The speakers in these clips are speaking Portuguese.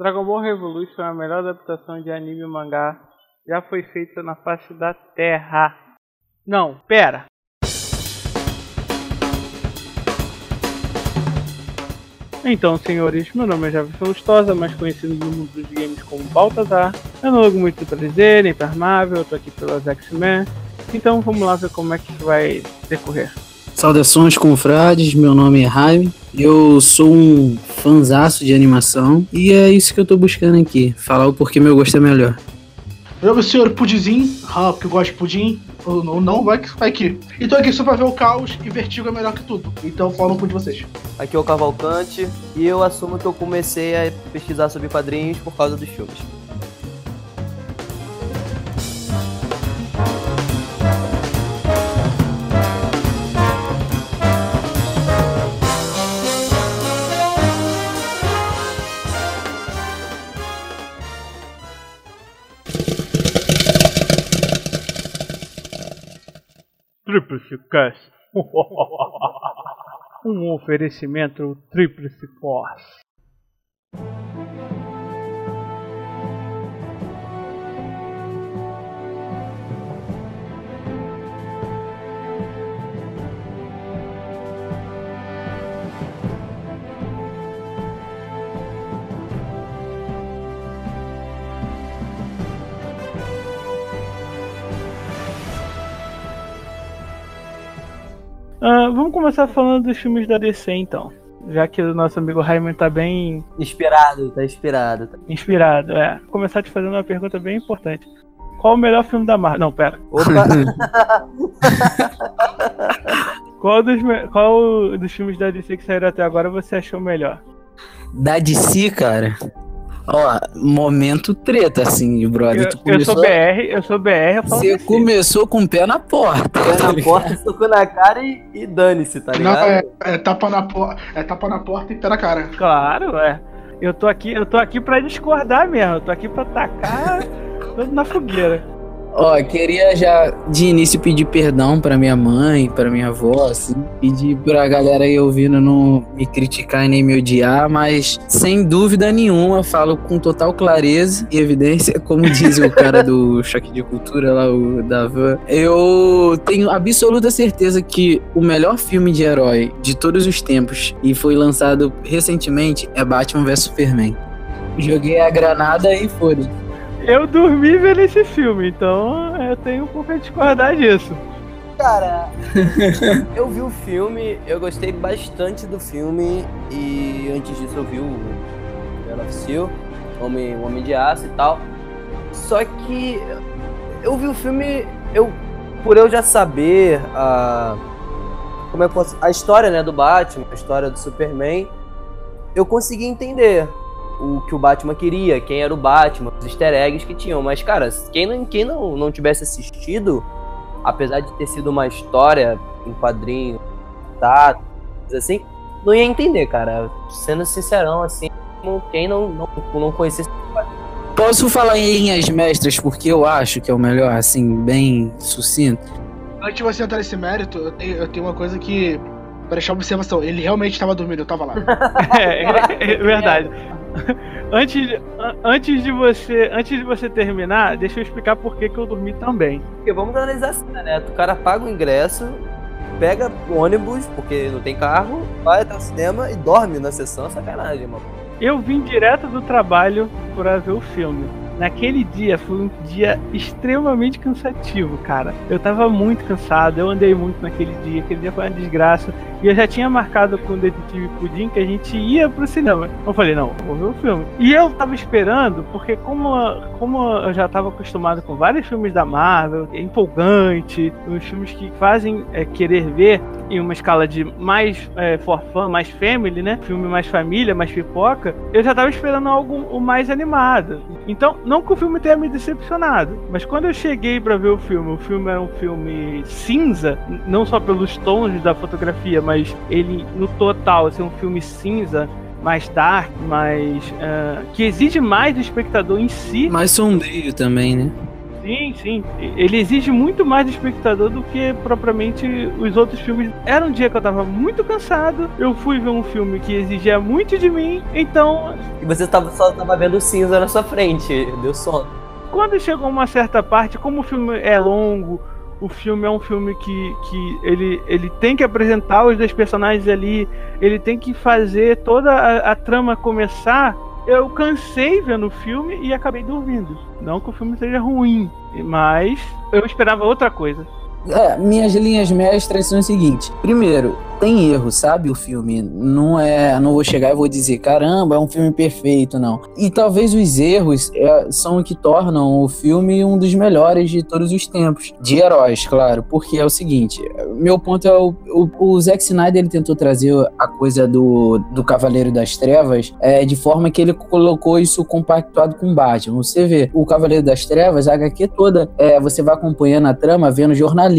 Dragon Ball Revolution é a melhor adaptação de anime e mangá já foi feita na face da Terra. Não, pera. Então, senhores, meu nome é Jefferson Lustosa, mais conhecido no mundo dos games como Baltazar. Eu não ligo muito pra dizer, nem pra Marvel, eu tô aqui pelas X-Men. Então vamos lá ver como é que vai decorrer. Saudações, confrades. Meu nome é Jaime. Eu sou um fanzaço de animação e é isso que eu tô buscando aqui. Falar o porquê meu gosto é melhor. Eu, o senhor Pudizinho, ah, porque eu gosto de pudim, ou não, não vai, que- vai que. E tô aqui só pra ver o caos e vertigo é melhor que tudo. Então fala um pouco de vocês. Aqui é o Cavalcante e eu assumo que eu comecei a pesquisar sobre quadrinhos por causa dos filmes. Tríplice Cast. um oferecimento Tríplice Force. Ah, vamos começar falando dos filmes da DC então. Já que o nosso amigo Raimundo tá bem Inspirado, tá inspirado. tá- inspirado. É, vou começar te fazendo uma pergunta bem importante. Qual o melhor filme da Marvel? Não, pera. Qual dos, me- qual dos filmes da DC que saíram até agora você achou melhor? Da DC, cara. Ó, momento treta, assim, brother. Eu, tu eu sou começou, BR, eu sou BR, eu falo Você DC. começou com o pé na porta. Pé tá na ligado? porta, socou na cara e, e dane-se, tá Não, ligado? é, é tapa na porta. É tapa na porta e pé na cara. Claro, é. Eu tô aqui, eu tô aqui pra discordar mesmo. Eu tô aqui pra tacar na fogueira. Ó, queria já de início pedir perdão pra minha mãe, pra minha avó, assim. Pedir pra galera aí ouvindo não me criticar e nem me odiar, mas sem dúvida nenhuma, falo com total clareza e evidência, como diz o cara do Choque de Cultura lá, o Davan. Eu tenho absoluta certeza que o melhor filme de herói de todos os tempos e foi lançado recentemente é Batman vs Superman. Joguei a granada e foda. Eu dormi vendo esse filme, então eu tenho um pouco a discordar disso. Cara, eu vi o filme, eu gostei bastante do filme e antes disso eu vi o of Steel, Homem, o Homem de Aço e tal. Só que eu vi o filme, eu por eu já saber a como é a história, né, do Batman, a história do Superman, eu consegui entender o que o Batman queria, quem era o Batman, os easter eggs que tinham. Mas, cara, quem não, quem não, não tivesse assistido, apesar de ter sido uma história em quadrinho, tá, assim, não ia entender, cara. Sendo sincerão, assim, como quem não, não, não conhecesse. Posso falar em linhas mestras porque eu acho que é o melhor, assim, bem sucinto. Antes de você entrar nesse mérito, eu tenho, eu tenho uma coisa que. Pra deixar uma observação, ele realmente estava dormindo, eu tava lá. É, é- é verdade. Antes, antes de você, antes de você terminar, deixa eu explicar por que, que eu dormi também. Porque vamos analisar assim, né? O cara paga o ingresso, pega o ônibus, porque não tem carro, vai até o cinema e dorme na sessão, é sacanagem, mano. Eu vim direto do trabalho para ver o filme. Naquele dia foi um dia extremamente cansativo, cara. Eu tava muito cansado, eu andei muito naquele dia, aquele dia foi uma desgraça. E eu já tinha marcado com o Detetive Pudim que a gente ia pro cinema. Eu falei, não, vou ver o filme. E eu tava esperando, porque como, como eu já tava acostumado com vários filmes da Marvel, é empolgante, os filmes que fazem é, querer ver em uma escala de mais é, for fun, mais family, né? Filme mais família, mais pipoca, eu já tava esperando algo mais animado. Então, não que o filme tenha me decepcionado, mas quando eu cheguei pra ver o filme, o filme era um filme cinza, não só pelos tons da fotografia, mas ele no total, assim, um filme cinza, mais dark, mais. ah, que exige mais do espectador em si. Mais sombrio também, né? Sim, sim. Ele exige muito mais do espectador do que propriamente os outros filmes. Era um dia que eu tava muito cansado, eu fui ver um filme que exigia muito de mim, então e você tava, só tava vendo cinza na sua frente. Deu sono. Quando chegou uma certa parte, como o filme é longo, o filme é um filme que, que ele, ele tem que apresentar os dois personagens ali, ele tem que fazer toda a, a trama começar. Eu cansei vendo o filme e acabei dormindo. Não que o filme seja ruim, mas eu esperava outra coisa. É, minhas linhas mestras são o seguinte: primeiro, tem erro, sabe? O filme não é, não vou chegar e vou dizer, caramba, é um filme perfeito, não. E talvez os erros é, são o que tornam o filme um dos melhores de todos os tempos, de heróis, claro. Porque é o seguinte, meu ponto é o, o, o Zack Snyder ele tentou trazer a coisa do, do Cavaleiro das Trevas é, de forma que ele colocou isso compactuado com Batman. Você vê o Cavaleiro das Trevas, a HQ toda, é, você vai acompanhando a trama, vendo jornalistas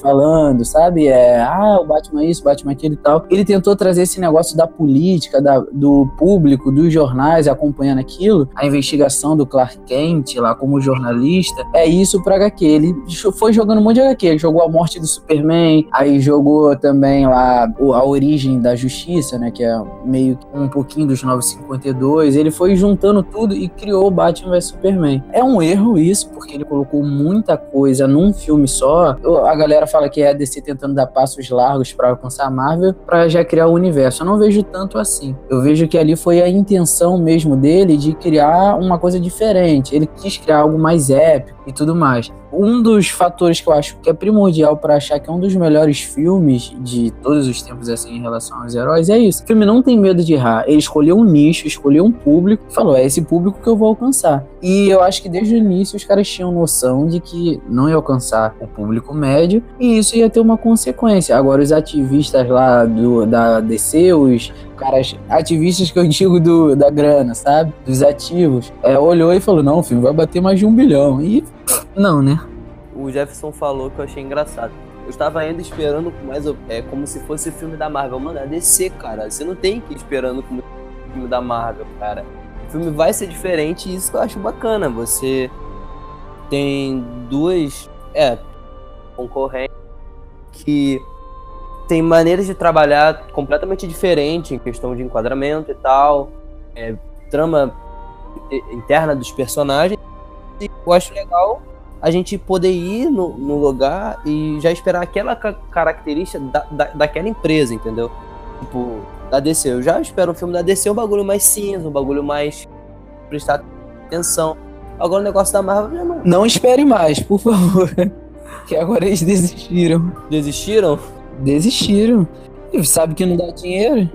falando, sabe? É, ah, o Batman isso, Batman Batman aquilo e tal. Ele tentou trazer esse negócio da política, da, do público, dos jornais acompanhando aquilo, a investigação do Clark Kent lá como jornalista. É isso pra HQ. Ele foi jogando um monte de HQ. Ele jogou a morte do Superman, aí jogou também lá a origem da justiça, né? Que é meio um pouquinho dos 952. Ele foi juntando tudo e criou o Batman vs Superman. É um erro isso, porque ele colocou muita coisa num filme só. A galera fala que é a DC tentando dar passos largos para alcançar Marvel para já criar o universo. Eu não vejo tanto assim. Eu vejo que ali foi a intenção mesmo dele de criar uma coisa diferente. Ele quis criar algo mais épico e tudo mais. Um dos fatores que eu acho que é primordial para achar que é um dos melhores filmes de todos os tempos assim em relação aos heróis é isso. O filme não tem medo de errar. Ele escolheu um nicho, escolheu um público e falou: é esse público que eu vou alcançar. E eu acho que desde o início os caras tinham noção de que não ia alcançar o público médio e isso ia ter uma consequência. Agora, os ativistas lá do, da DC, os caras ativistas que eu digo do, da grana, sabe? Dos ativos, é, olhou e falou: não, o filme vai bater mais de um bilhão. E não, né? O Jefferson falou que eu achei engraçado. Eu estava ainda esperando mais é, como se fosse filme da Marvel. Mano, é DC, cara. Você não tem que ir esperando como filme da Marvel, cara. O filme vai ser diferente e isso que eu acho bacana. Você tem duas é, concorrentes que tem maneiras de trabalhar completamente diferentes em questão de enquadramento e tal, é, trama interna dos personagens. E eu acho legal a gente poder ir no, no lugar e já esperar aquela ca característica da, da, daquela empresa, entendeu? Tipo, da DC. Eu já espero um filme da DC um bagulho mais cinza, um bagulho mais prestar atenção. Agora o negócio da Marvel já não. Não espere mais, por favor. que agora eles desistiram. Desistiram? Desistiram. E sabe que não dá dinheiro?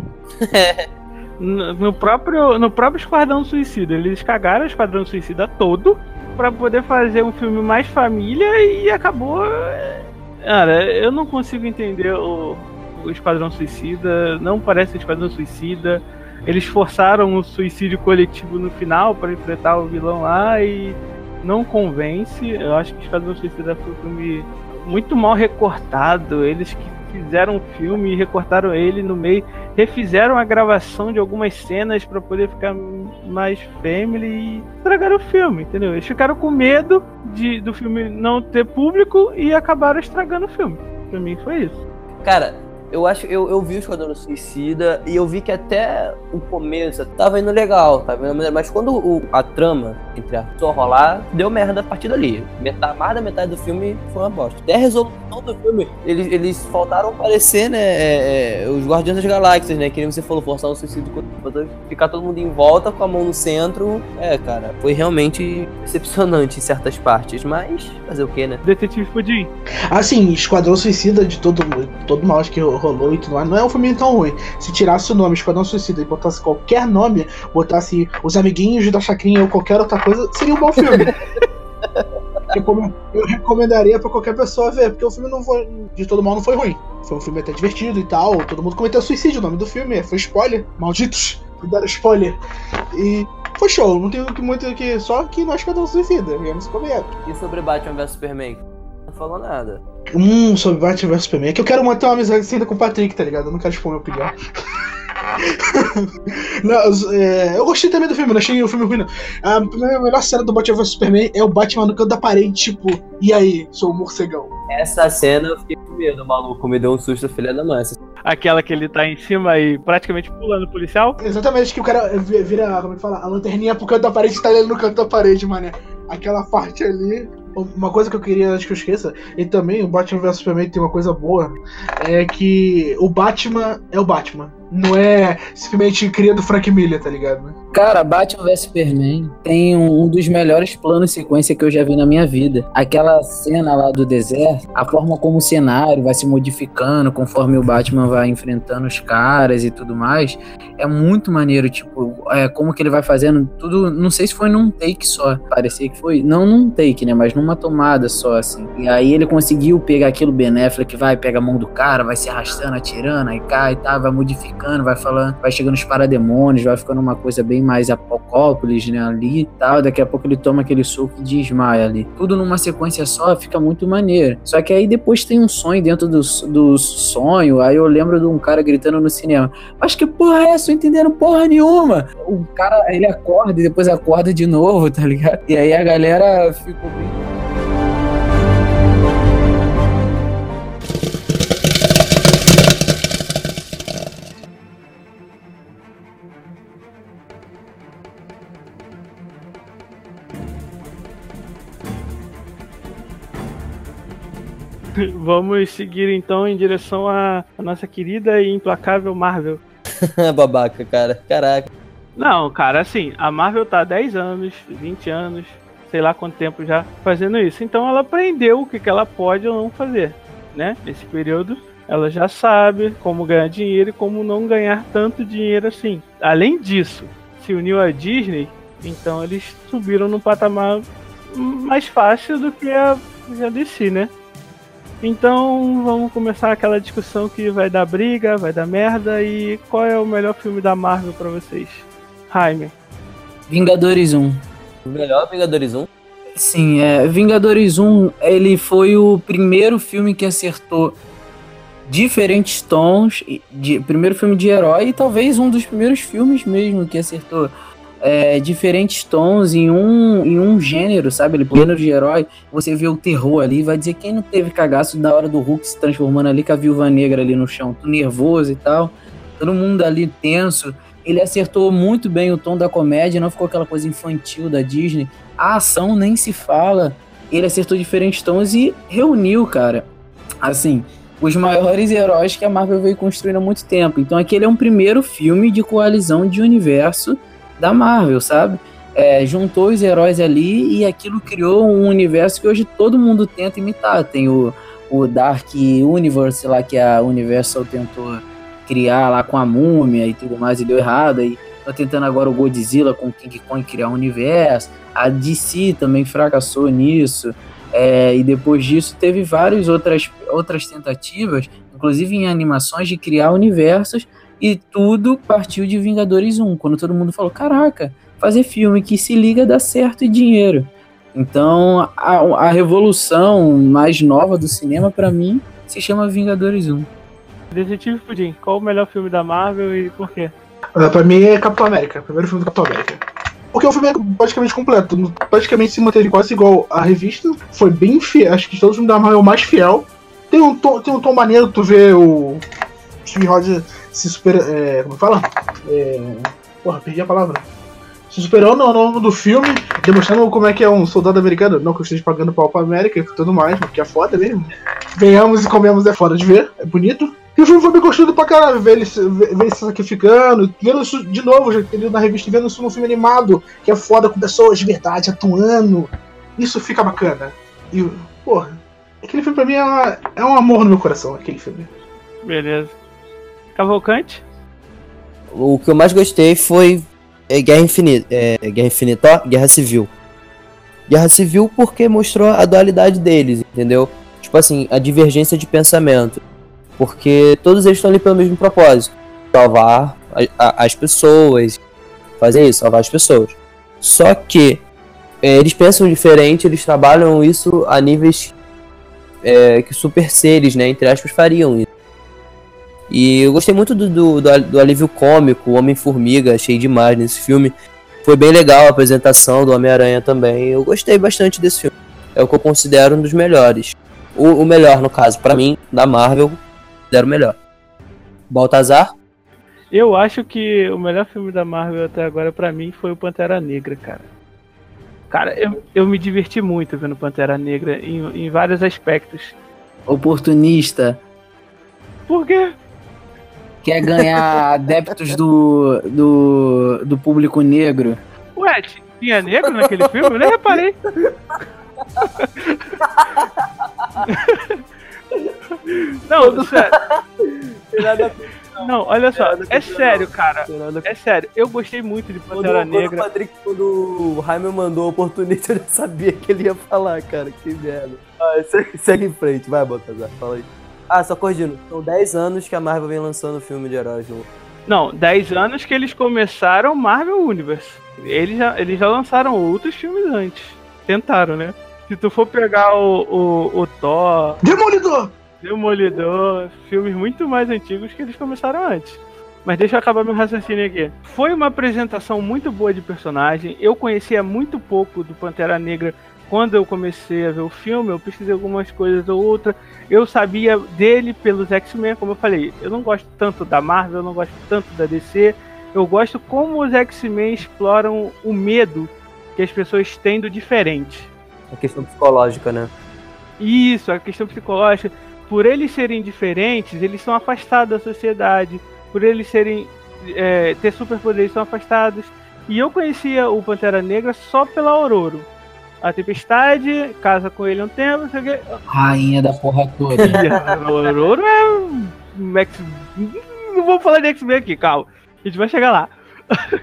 no, próprio, no próprio Esquadrão Suicida, eles cagaram o Esquadrão Suicida todo para poder fazer um filme mais família e acabou. Cara, eu não consigo entender o, o Esquadrão Suicida, não parece o Esquadrão Suicida. Eles forçaram o suicídio coletivo no final para enfrentar o vilão lá e não convence. Eu acho que Esquadrão Suicida foi um filme muito mal recortado. Eles que fizeram um filme recortaram ele no meio, refizeram a gravação de algumas cenas para poder ficar mais family e estragaram o filme, entendeu? Eles ficaram com medo de, do filme não ter público e acabaram estragando o filme. Pra mim foi isso. Cara, eu acho eu, eu vi o Esquadrão Suicida e eu vi que até o começo tava indo legal, tava indo, mas quando o, a trama entre a só rolar, deu merda a partir dali. Metade, mais da metade do filme foi uma bosta. Até a resolução do filme, eles, eles faltaram aparecer, né? É, é, os Guardiões das Galáxias, né? Que nem você falou, forçar o suicídio, ficar todo mundo em volta com a mão no centro. É, cara, foi realmente decepcionante em certas partes, mas fazer o que, né? Detetive Pudim. Assim, Esquadrão Suicida de todo, todo mal que rolou e tudo mais, não é um filme tão ruim. Se tirasse o nome Esquadrão Suicida e botasse qualquer nome, botasse Os Amiguinhos da Chacrinha ou qualquer outra coisa, seria um bom filme. eu recomendaria para qualquer pessoa ver, porque o filme não foi, de todo mal não foi ruim. Foi um filme até divertido e tal. Todo mundo cometeu suicídio, o nome do filme foi spoiler. Malditos, cuidado spoiler. E foi show, não tem muito que. Só que nós Esquadrão Suicida, viemos comer. E sobre Batman vs Superman? Não falou nada. Hum, sobre Batman vs Superman. É que eu quero manter uma amizade ainda com o Patrick, tá ligado? Eu não quero expor meu opinião. não, é, eu gostei também do filme, não achei o filme ruim, não. A melhor cena do Batman vs Superman é o Batman no canto da parede, tipo, e aí, sou o morcegão. Essa cena eu fiquei com medo, maluco, me deu um susto, filha da mãe. Aquela que ele tá em cima e praticamente pulando o policial? Exatamente, que o cara vira, como é que fala? A lanterninha pro canto da parede e tá ali no canto da parede, mané. Aquela parte ali. Uma coisa que eu queria, acho que eu esqueça, e também o Batman vs Superman tem uma coisa boa, é que o Batman é o Batman. Não é simplesmente cria do Frank Miller, tá ligado? Cara, Batman vs Superman tem um, um, dos melhores planos sequência que eu já vi na minha vida. Aquela cena lá do deserto, a forma como o cenário vai se modificando conforme o Batman vai enfrentando os caras e tudo mais, é muito maneiro. Tipo, é, como que ele vai fazendo tudo. Não sei se foi num take só. Parecia que foi. Não num take, né? Mas numa tomada só, assim. E aí ele conseguiu pegar aquilo benéfico que vai, pega a mão do cara, vai se arrastando, atirando, aí cai e tá, vai modificando, vai falando, vai chegando os parademônios, vai ficando uma coisa bem mais apocópolis, né, ali e tal. Daqui a pouco ele toma aquele soco e desmaia ali. Tudo numa sequência só fica muito maneiro. Só que aí depois tem um sonho dentro do, do sonho. Aí eu lembro de um cara gritando no cinema: Acho que porra é essa? Tô entendendo porra nenhuma. O cara, ele acorda e depois acorda de novo, tá ligado? E aí a galera ficou bem. Vamos seguir então em direção à, à nossa querida e implacável Marvel. Babaca, cara. Caraca. Não, cara, assim, a Marvel tá há 10 anos, 20 anos, sei lá quanto tempo já fazendo isso. Então ela aprendeu o que, que ela pode ou não fazer, né? Nesse período, ela já sabe como ganhar dinheiro e como não ganhar tanto dinheiro assim. Além disso, se uniu à Disney, então eles subiram num patamar mais fácil do que a, a DC, né? Então vamos começar aquela discussão que vai dar briga, vai dar merda. E qual é o melhor filme da Marvel para vocês? Jaime. Vingadores 1. O melhor Vingadores 1? Sim, é. Vingadores 1, ele foi o primeiro filme que acertou diferentes tons. De, primeiro filme de herói e talvez um dos primeiros filmes mesmo que acertou é, diferentes tons em um, em um gênero, sabe? Ele pleno de herói, você vê o terror ali, vai dizer quem não teve cagaço da hora do Hulk se transformando ali com a viúva negra ali no chão, tudo nervoso e tal, todo mundo ali tenso. Ele acertou muito bem o tom da comédia, não ficou aquela coisa infantil da Disney. A ação nem se fala. Ele acertou diferentes tons e reuniu, cara. Assim, os maiores heróis que a Marvel veio construindo há muito tempo. Então aquele é um primeiro filme de coalizão de universo da Marvel, sabe? É, juntou os heróis ali e aquilo criou um universo que hoje todo mundo tenta imitar. Tem o, o Dark Universe lá que a Universal tentou criar lá com a múmia e tudo mais e deu errado. E tá tentando agora o Godzilla com o King Kong criar um universo. A DC também fracassou nisso. É, e depois disso teve várias outras, outras tentativas, inclusive em animações, de criar universos e tudo partiu de Vingadores 1, quando todo mundo falou: caraca, fazer filme que se liga dá certo e dinheiro. Então, a, a revolução mais nova do cinema, para mim, se chama Vingadores 1. Detetive Pudim, qual o melhor filme da Marvel e por quê? Uh, pra mim é Capitão América, primeiro filme do Capitão América. Porque o filme é praticamente completo, praticamente se manteve quase igual à revista. Foi bem fiel, acho que todo filme da Marvel é o mais fiel. Tem um tom, tem um tom maneiro tu ver o Steve Rogers se supera. É, como fala? É, porra, perdi a palavra. Se superando ao longo do filme, demonstrando como é que é um soldado americano. Não que eu esteja pagando pau pra América e tudo mais, porque é foda mesmo. Venhamos e comemos é foda de ver, é bonito. E o filme foi bem construído pra caralho, ver ele, ver ele se sacrificando, vendo isso de novo, já entendeu na revista, vendo isso no filme animado, que é foda com pessoas de verdade atuando. Isso fica bacana. E, porra, aquele filme pra mim é, é um amor no meu coração, aquele filme. Beleza. Cavalcante? O que eu mais gostei foi é, Guerra Infinita. É, Guerra Infinita, ó, Guerra Civil. Guerra Civil porque mostrou a dualidade deles, entendeu? Tipo assim, a divergência de pensamento. Porque todos eles estão ali pelo mesmo propósito. Salvar a, a, as pessoas. Fazer isso, salvar as pessoas. Só que é, eles pensam diferente, eles trabalham isso a níveis é, que super seres, né, entre aspas, fariam. E eu gostei muito do, do, do alívio cômico, o Homem-Formiga, achei demais nesse filme. Foi bem legal a apresentação do Homem-Aranha também. Eu gostei bastante desse filme. É o que eu considero um dos melhores. O, o melhor, no caso, para mim, da Marvel, considero o melhor. Baltazar? Eu acho que o melhor filme da Marvel até agora pra mim foi o Pantera Negra, cara. Cara, eu, eu me diverti muito vendo Pantera Negra em, em vários aspectos. Oportunista. Por quê? Quer ganhar adeptos do, do, do público negro. Ué, tinha negro naquele filme? Eu nem reparei. Não, sério. Não, olha só, é sério, cara. É sério, eu gostei muito de Pantera quando, Negra. Quando o, Patrick, quando o Jaime mandou a oportunidade, eu já sabia que ele ia falar, cara. Que merda. Ah, segue, segue em frente, vai, Baltazar, fala aí. Ah, só corrigindo, são 10 anos que a Marvel vem lançando filme de heróis no. Não, 10 anos que eles começaram Marvel Universe. Eles já, eles já lançaram outros filmes antes. Tentaram, né? Se tu for pegar o, o, o Thor, Demolidor! Demolidor, filmes muito mais antigos que eles começaram antes. Mas deixa eu acabar meu raciocínio aqui. Foi uma apresentação muito boa de personagem. Eu conhecia muito pouco do Pantera Negra quando eu comecei a ver o filme. Eu pesquisei algumas coisas ou outra. Eu sabia dele pelos X-Men, como eu falei. Eu não gosto tanto da Marvel, eu não gosto tanto da DC. Eu gosto como os X-Men exploram o medo que as pessoas têm do diferente. A questão psicológica, né? Isso, a questão psicológica. Por eles serem diferentes, eles são afastados da sociedade. Por eles serem é, ter superpoderes, são afastados. E eu conhecia o Pantera Negra só pela Aurora. A Tempestade, casa com ele um tempo, não sei o quê. Rainha da porra toda. É um X... Não vou falar de X-Men aqui, calma. A gente vai chegar lá.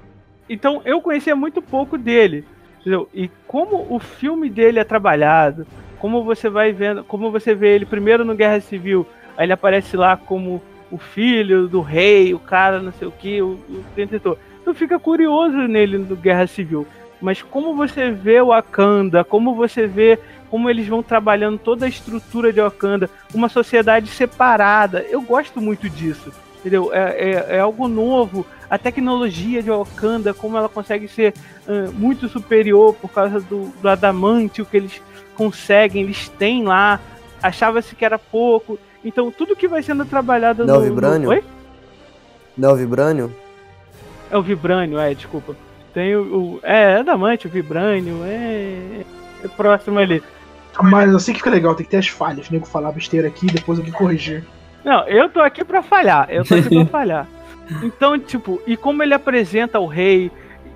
então eu conhecia muito pouco dele. Entendeu? E como o filme dele é trabalhado, como você vai vendo, como você vê ele primeiro no Guerra Civil, aí ele aparece lá como o filho do rei, o cara, não sei o que, o, o tentor. Tu fica curioso nele no Guerra Civil. Mas como você vê o Wakanda, como você vê como eles vão trabalhando toda a estrutura de Wakanda, uma sociedade separada, eu gosto muito disso. Entendeu? É, é, é algo novo. A tecnologia de Wakanda, como ela consegue ser uh, muito superior por causa do, do adamantio que eles conseguem, eles têm lá. Achava-se que era pouco. Então tudo que vai sendo trabalhado Não, no. Vibranium? no... Oi? Não, o Vibranium? É o Vibranium, é, desculpa. Tem o. o é, é adamante, o Vibranium, é. É próximo ali. Mas assim que fica legal, tem que ter as falhas. Nego falar besteira aqui depois eu que corrigir. Não, eu tô aqui pra falhar. Eu tô aqui pra falhar. Então, tipo, e como ele apresenta o rei,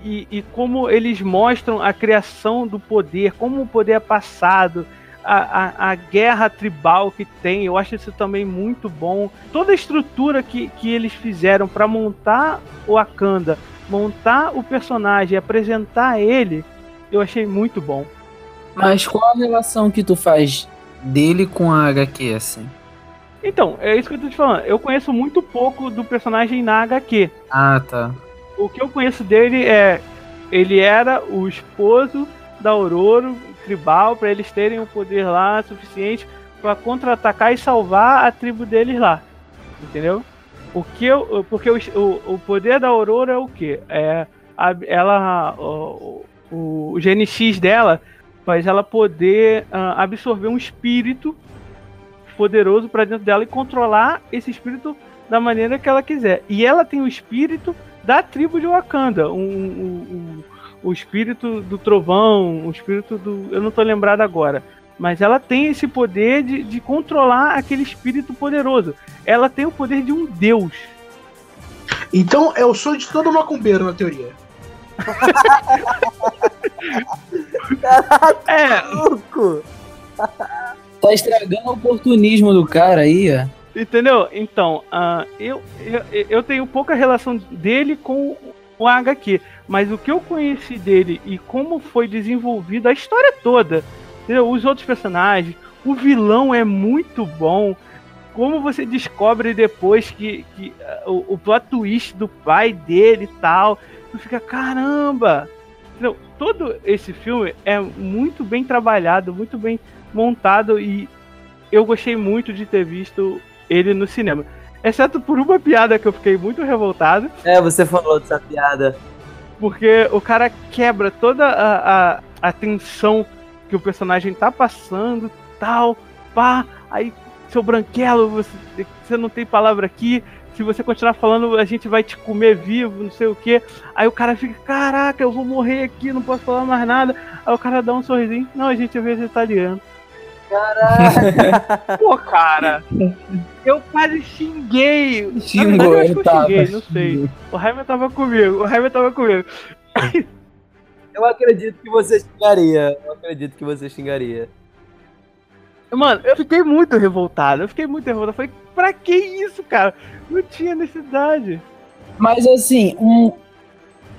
e, e, como eles mostram a criação do poder, como o poder é passado, a, a, a, guerra tribal que tem, eu acho isso também muito bom. Toda a estrutura que, que eles fizeram para montar o Wakanda, montar o personagem, apresentar ele, eu achei muito bom. Mas qual a relação que tu faz dele com a HQ, assim? Então, é isso que eu tô te falando. Eu conheço muito pouco do personagem na HQ. Ah, tá. O que eu conheço dele é. Ele era o esposo da Aurora tribal para eles terem o poder lá suficiente para contra-atacar e salvar a tribo deles lá. Entendeu? O que eu, porque o, o, poder da Aurora é o que? É a, ela o, o, o GNX dela faz ela poder uh, absorver um espírito poderoso para dentro dela e controlar esse espírito da maneira que ela quiser. E ela tem o espírito da tribo de Wakanda, um, um, um, o espírito do trovão, o espírito do. Eu não tô lembrado agora. Mas ela tem esse poder de, de controlar aquele espírito poderoso. Ela tem o poder de um deus. Então é o sonho de todo macumbeiro, na teoria. Caraca, É, maluco! Tá estragando o oportunismo do cara aí, ó. Entendeu? Então, ah, eu, eu, eu tenho pouca relação dele com o HQ, mas o que eu conheci dele e como foi desenvolvido a história toda, entendeu? os outros personagens, o vilão é muito bom. Como você descobre depois que, que ah, o, o plot twist do pai dele e tal, tu fica, caramba! Entendeu? Todo esse filme é muito bem trabalhado, muito bem montado e eu gostei muito de ter visto ele no cinema. Exceto por uma piada que eu fiquei muito revoltado, É, você falou dessa piada. porque o cara quebra toda a, a, a tensão que o personagem tá passando, tal, pá, aí seu branquelo, você, você não tem palavra aqui, se você continuar falando, a gente vai te comer vivo, não sei o que. Aí o cara fica, caraca, eu vou morrer aqui, não posso falar mais nada. Aí o cara dá um sorrisinho, não, a gente é vegetariano. Caraca! Pô, cara, eu quase xinguei. Xingou, Na verdade, eu acho que eu tava. xinguei, não sei. O Raiva tava comigo, o Raiva tava comigo. Eu acredito que você xingaria. Eu acredito que você xingaria. Mano, eu fiquei muito revoltado, eu fiquei muito revoltado. Eu falei, pra que isso, cara? Não tinha necessidade. Mas assim, um.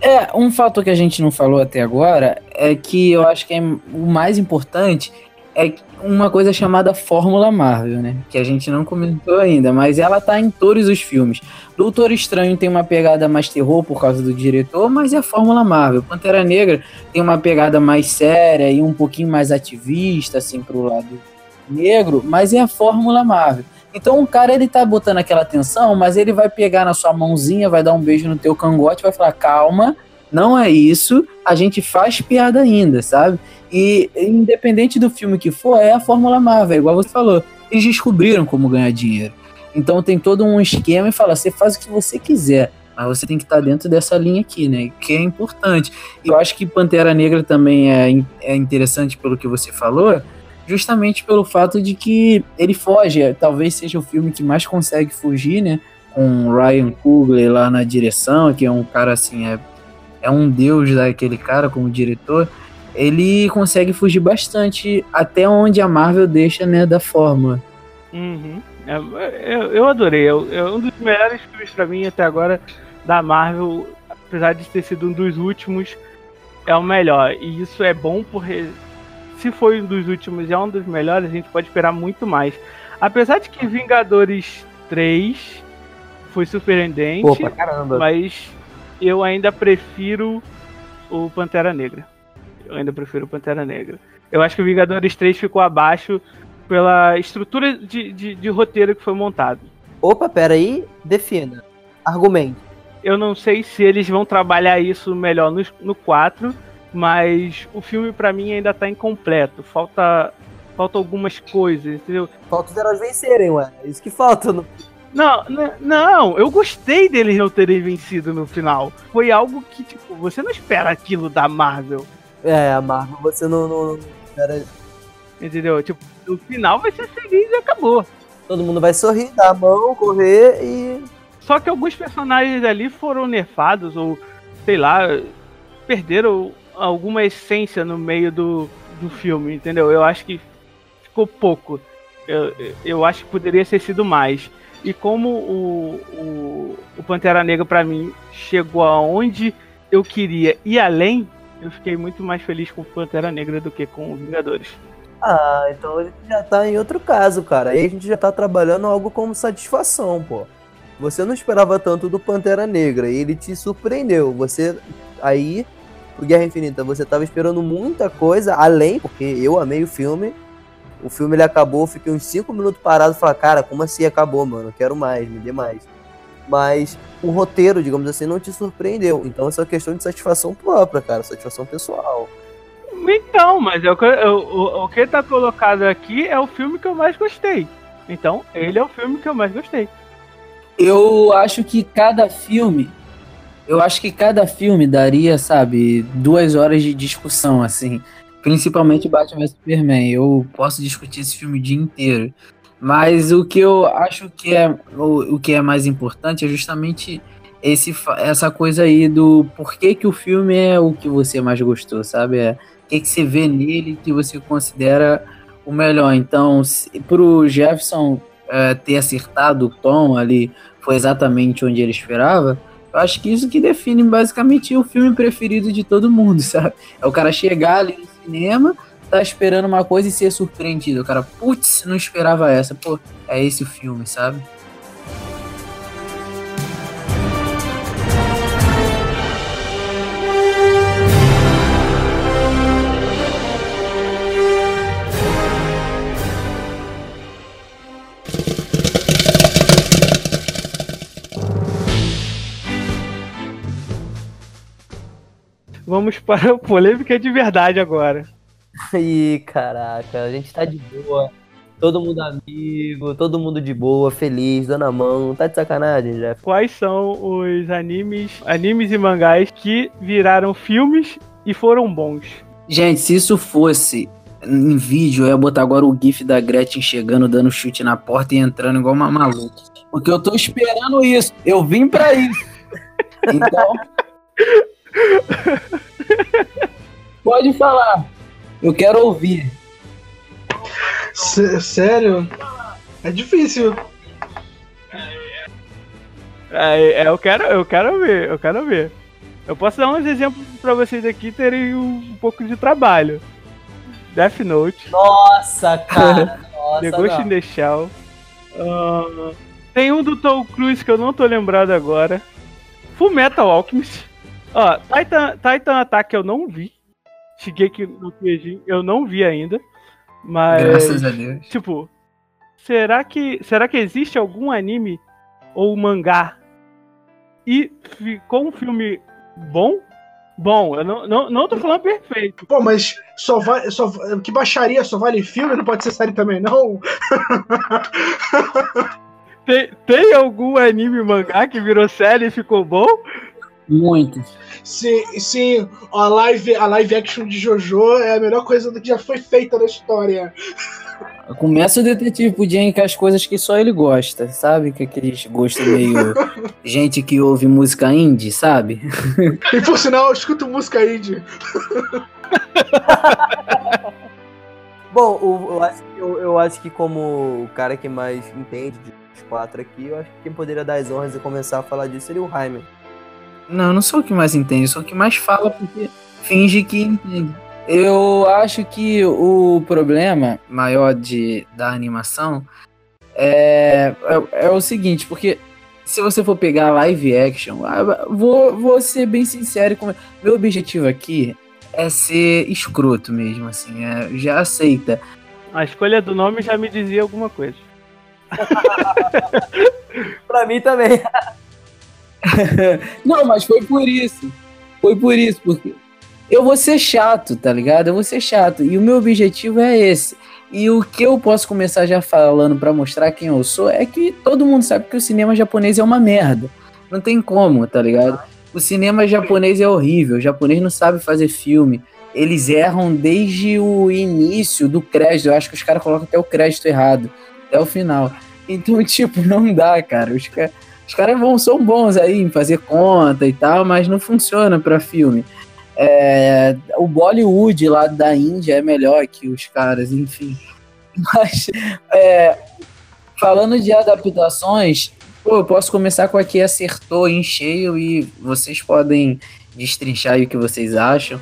É, um fator que a gente não falou até agora é que eu acho que é o mais importante é uma coisa chamada Fórmula Marvel, né? Que a gente não comentou ainda, mas ela tá em todos os filmes. Doutor Estranho tem uma pegada mais terror por causa do diretor, mas é a Fórmula Marvel. Pantera Negra tem uma pegada mais séria e um pouquinho mais ativista, assim, pro lado negro, mas é a Fórmula Marvel. Então o cara ele tá botando aquela atenção, mas ele vai pegar na sua mãozinha, vai dar um beijo no teu cangote, vai falar: "Calma, não é isso, a gente faz piada ainda", sabe? E independente do filme que for, é a Fórmula Marvel, igual você falou. Eles descobriram como ganhar dinheiro. Então tem todo um esquema e fala: "Você faz o que você quiser". Mas você tem que estar dentro dessa linha aqui, né? Que é importante. E eu acho que Pantera Negra também é, é interessante pelo que você falou, justamente pelo fato de que ele foge, talvez seja o filme que mais consegue fugir, né? Com Ryan Coogler lá na direção, que é um cara assim, é, é um deus daquele cara como diretor. Ele consegue fugir bastante até onde a Marvel deixa, né, da fórmula. Uhum. É, eu, eu adorei. É é um dos melhores filmes pra mim até agora da Marvel, apesar de ter sido um dos últimos, é o melhor. E isso é bom porque se foi um dos últimos e é um dos melhores, a gente pode esperar muito mais. Apesar de que Vingadores 3 foi surpreendente, caramba. mas eu ainda prefiro o Pantera Negra. Eu ainda prefiro o Pantera Negra. Eu acho que o Vingadores 3 ficou abaixo pela estrutura de, de, de roteiro que foi montado. Opa, peraí. Defina. Argumente. Eu não sei se eles vão trabalhar isso melhor no, no 4, mas o filme pra mim ainda tá incompleto. Falta, falta algumas coisas, entendeu? Falta os heróis vencerem, ué. É isso que falta. No... Não, não, eu gostei deles não terem vencido no final. Foi algo que, tipo, você não espera aquilo da Marvel. É, a Marvel, você não. não, não espera- Entendeu? Tipo, o final vai ser feliz e acabou. Todo mundo vai sorrir, dar a mão, correr e. Só que alguns personagens ali foram nerfados ou, sei lá, perderam alguma essência no meio do, do filme, entendeu? Eu acho que ficou pouco. Eu, eu acho que poderia ter sido mais. E como o, o, o Pantera Negra, pra mim, chegou aonde eu queria ir além, eu fiquei muito mais feliz com o Pantera Negra do que com o Vingadores. Ah, então a gente já tá em outro caso, cara. Aí a gente já tá trabalhando algo como satisfação, pô. Você não esperava tanto do Pantera Negra e ele te surpreendeu. Você aí, pro Guerra Infinita, você tava esperando muita coisa além, porque eu amei o filme. O filme ele acabou, eu fiquei uns 5 minutos parado e falei, cara, como assim acabou, mano? Eu quero mais, me dê mais. Mas o roteiro, digamos assim, não te surpreendeu. Então essa é uma questão de satisfação própria, cara, satisfação pessoal. Então, mas é o, que, eu- o, o que tá colocado aqui é o filme que eu mais gostei. Então, ele é o filme que eu mais gostei. Eu acho que cada filme. Eu acho que cada filme daria, sabe, duas horas de discussão, assim. Principalmente Batman vs Superman. Eu posso discutir esse filme o dia inteiro. Mas o que eu acho que é o, o que é mais importante é justamente esse, essa coisa aí do porquê que o filme é o que você mais gostou, sabe? É, o que, que você vê nele que você considera o melhor. Então, se, pro Jefferson é, ter acertado o tom ali foi exatamente onde ele esperava, eu acho que isso que define basicamente o filme preferido de todo mundo, sabe? É o cara chegar ali no cinema, tá esperando uma coisa e ser surpreendido. O cara, putz, não esperava essa. Pô, é esse o filme, sabe? Vamos para a polêmica de verdade agora. Ih, caraca, a gente tá de boa. Todo mundo amigo, todo mundo de boa, feliz, dando a mão. Tá de sacanagem, Jeff? Quais são os animes, animes e mangás que viraram filmes e foram bons? Gente, se isso fosse em vídeo, eu ia botar agora o gif da Gretchen chegando, dando chute na porta e entrando igual uma maluca. Porque eu tô esperando isso. Eu vim pra isso. Então. Pode falar. Eu quero ouvir. S- sério? É difícil. É, é, eu quero, eu quero ver, eu quero ver. Eu posso dar uns exemplos pra vocês aqui terem um, um pouco de trabalho. Death Note, Nossa, cara. Nossa, The Ghost não. in the Shell. ah, tem um do Tom Cruise que eu não tô lembrado agora. Full Metal Alchemist. Ó, Titan, Titan Attack eu não vi. Shigeki no Kyojin eu não vi ainda. Mas Graças a Deus. Tipo, será que será que existe algum anime ou mangá e ficou um filme bom? Bom, eu não, não, não tô falando perfeito. Pô, mas só vai. Só, que baixaria só vale filme, não pode ser série também, não? Tem, tem algum anime mangá que virou série e ficou bom? Muito. Sim, sim, a live, a live action de Jojo é a melhor coisa que já foi feita na história. Começa o detetive Pudim com as coisas que só ele gosta, sabe? Que aqueles gostos meio. gente que ouve música indie, sabe? E por sinal, eu escuto música indie. Bom, o- eu, acho que, eu, eu acho que como o cara que mais entende dos quatro aqui, eu acho que quem poderia dar as honras e começar a falar disso seria o Jaime. Não, eu não sou o que mais entende, eu sou o que mais fala porque finge que entende. Eu acho que o problema maior de, da animação é, é, é o seguinte, porque se você for pegar live action, ah, vou, vou ser bem sincero, com- meu objetivo aqui é ser escroto mesmo, assim, é, já aceita. A escolha do nome já me dizia alguma coisa. Pra mim também. Não, mas foi por isso. Foi por isso, porque eu vou ser chato, tá ligado? Eu vou ser chato. E o meu objetivo é esse. E o que eu posso começar já falando pra mostrar quem eu sou é que todo mundo sabe que o cinema japonês é uma merda. Não tem como, tá ligado? O cinema japonês é horrível. O japonês não sabe fazer filme. Eles erram desde o início do crédito. Eu acho que os caras colocam até o crédito errado, até o final. Então, tipo, não dá, cara. Os caras. Os caras vão, são bons aí em fazer conta e tal, mas não funciona pra filme. É, o Bollywood lá da Índia é melhor que os caras, enfim. Mas, é, falando de adaptações, pô, eu posso começar com a que acertou em cheio e vocês podem destrinchar aí o que vocês acham.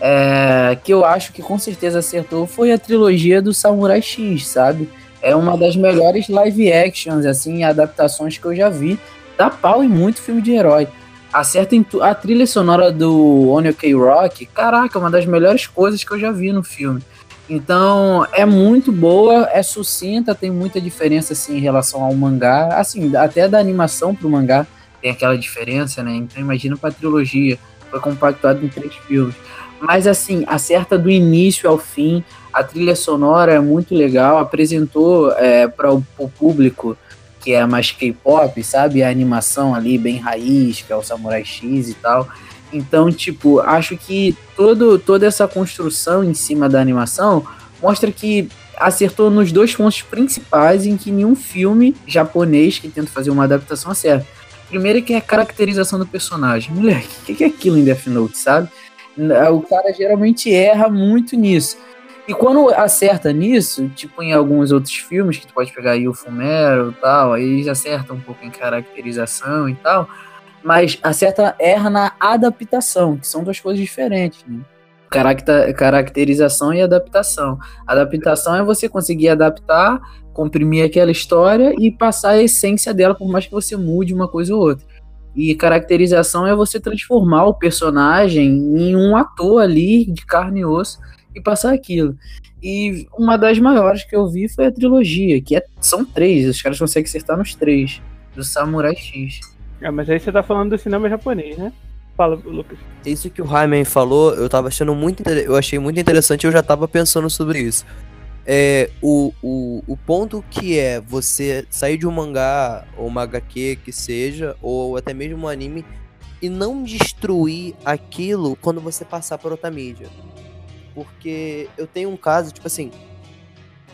É, que eu acho que com certeza acertou foi a trilogia do Samurai X, sabe? É uma das melhores live actions, assim, adaptações que eu já vi. Dá pau em muito filme de herói. Acerta em a trilha sonora do Oni OK Rock, caraca, é uma das melhores coisas que eu já vi no filme. Então, é muito boa, é sucinta, tem muita diferença assim em relação ao mangá, assim, até da animação pro mangá tem aquela diferença, né? Então, imagina pra trilogia, foi compactuado em três filmes. Mas assim, acerta do início ao fim, a trilha sonora é muito legal, apresentou é, para o, público que é mais K-pop, sabe? A animação ali bem raiz, que é o Samurai X e tal. Então, tipo, acho que todo, toda essa construção em cima da animação mostra que acertou nos dois pontos principais em que nenhum filme japonês que tenta fazer uma adaptação acerta. Primeiro que é a caracterização do personagem. Moleque, o que é aquilo em Death Note, sabe? O cara geralmente erra muito nisso. E quando acerta nisso, tipo em alguns outros filmes, que tu pode pegar aí o Fumero e tal, aí eles acertam um pouco em caracterização e tal, mas acerta, erra na adaptação, que são duas coisas diferentes, né? Caracterização e adaptação. Adaptação é você conseguir adaptar, comprimir aquela história e passar a essência dela, por mais que você mude uma coisa ou outra. E caracterização é você transformar o personagem em um ator ali de carne e osso e passar aquilo. E uma das maiores que eu vi foi a trilogia, que é- são três, os caras conseguem acertar nos três, do Samurai X. É, mas aí você tá falando do cinema japonês, né? Fala, Lucas. Isso que o Rayman falou, eu tava achando muito eu achei muito interessante, eu já tava pensando sobre isso. É, o, o, o ponto que é você sair de um mangá, ou uma HQ que seja, ou até mesmo um anime, e não destruir aquilo quando você passar por outra mídia. Porque eu tenho um caso, tipo assim.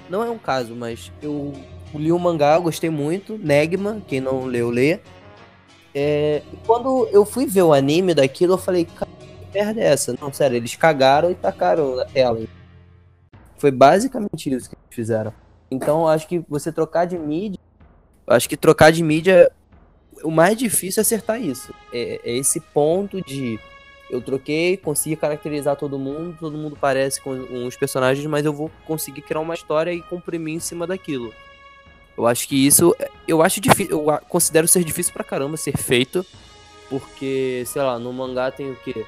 Não é um caso, mas eu li o um mangá, gostei muito. Negma, quem não leu, lê. É, quando eu fui ver o anime daquilo, eu falei, cara, que merda é essa? Não, sério, eles cagaram e tacaram na tela. Foi basicamente isso que eles fizeram. Então, acho que você trocar de mídia. Acho que trocar de mídia. O mais difícil é acertar isso. É, é esse ponto de. Eu troquei, consegui caracterizar todo mundo, todo mundo parece com os personagens, mas eu vou conseguir criar uma história e comprimir em cima daquilo. Eu acho que isso. Eu acho difícil. Eu considero ser difícil pra caramba ser feito. Porque, sei lá, no mangá tem o quê?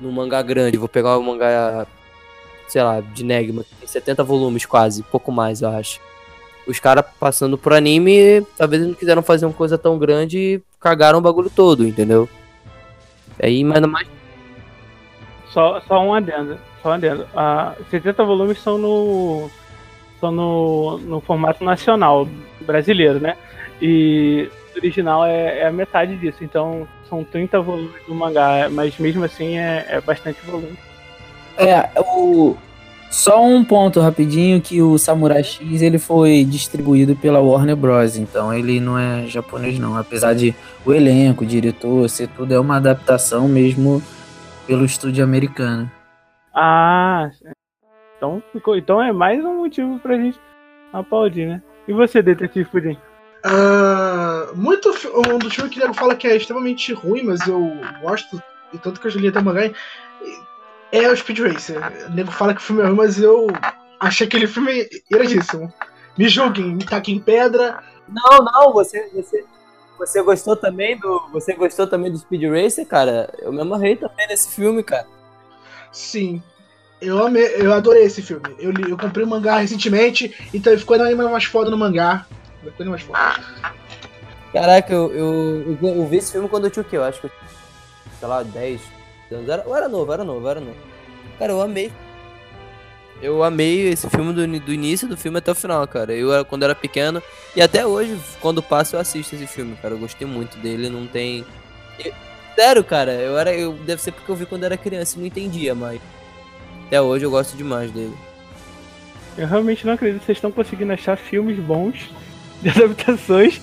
No mangá grande, vou pegar o mangá sei lá, de Negma, tem 70 volumes quase, pouco mais, eu acho. Os caras passando pro anime, talvez não quiseram fazer uma coisa tão grande e cagaram o bagulho todo, entendeu? Aí, mais mais. Só, só um adendo, só um adendo. Ah, 70 volumes são no. são no, no formato nacional brasileiro, né? E o original é, é, a metade disso, então são 30 volumes do mangá, mas mesmo assim é, é bastante volume. É, o. Só um ponto rapidinho que o Samurai X ele foi distribuído pela Warner Bros. Então ele não é japonês não, apesar de o elenco, o diretor, ser tudo é uma adaptação mesmo pelo estúdio americano. Ah, então ficou, então é mais um motivo pra gente aplaudir, né? E você, detetive Pudim? Uh, muito um dos filmes que ele fala que é extremamente ruim, mas eu gosto e tanto que eu já li até mangá é o Speed Racer. O nego fala que o filme é ruim, mas eu achei aquele filme iradíssimo. Me julguem, me taquem pedra. Não, não, você, você, você gostou também do. Você gostou também do Speed Racer, cara? Eu me amarrei também nesse filme, cara. Sim. Eu amei, eu adorei esse filme. Eu, li, eu comprei o um mangá recentemente, então ficou ainda mais foda no mangá. Ficou ainda mais foda. Caraca, eu, eu, eu, eu vi esse filme quando eu tinha o quê? Eu acho que eu sei lá, 10, anos. Era, eu era novo, era novo, era novo. Cara, eu amei. Eu amei esse filme do, do início do filme até o final, cara. Eu quando era pequeno. E até hoje, quando passo, eu assisto esse filme, cara. Eu gostei muito dele, não tem. Eu, sério, cara, eu era. Eu, deve ser porque eu vi quando era criança e não entendia, mas. Até hoje eu gosto demais dele. Eu realmente não acredito que vocês estão conseguindo achar filmes bons de adaptações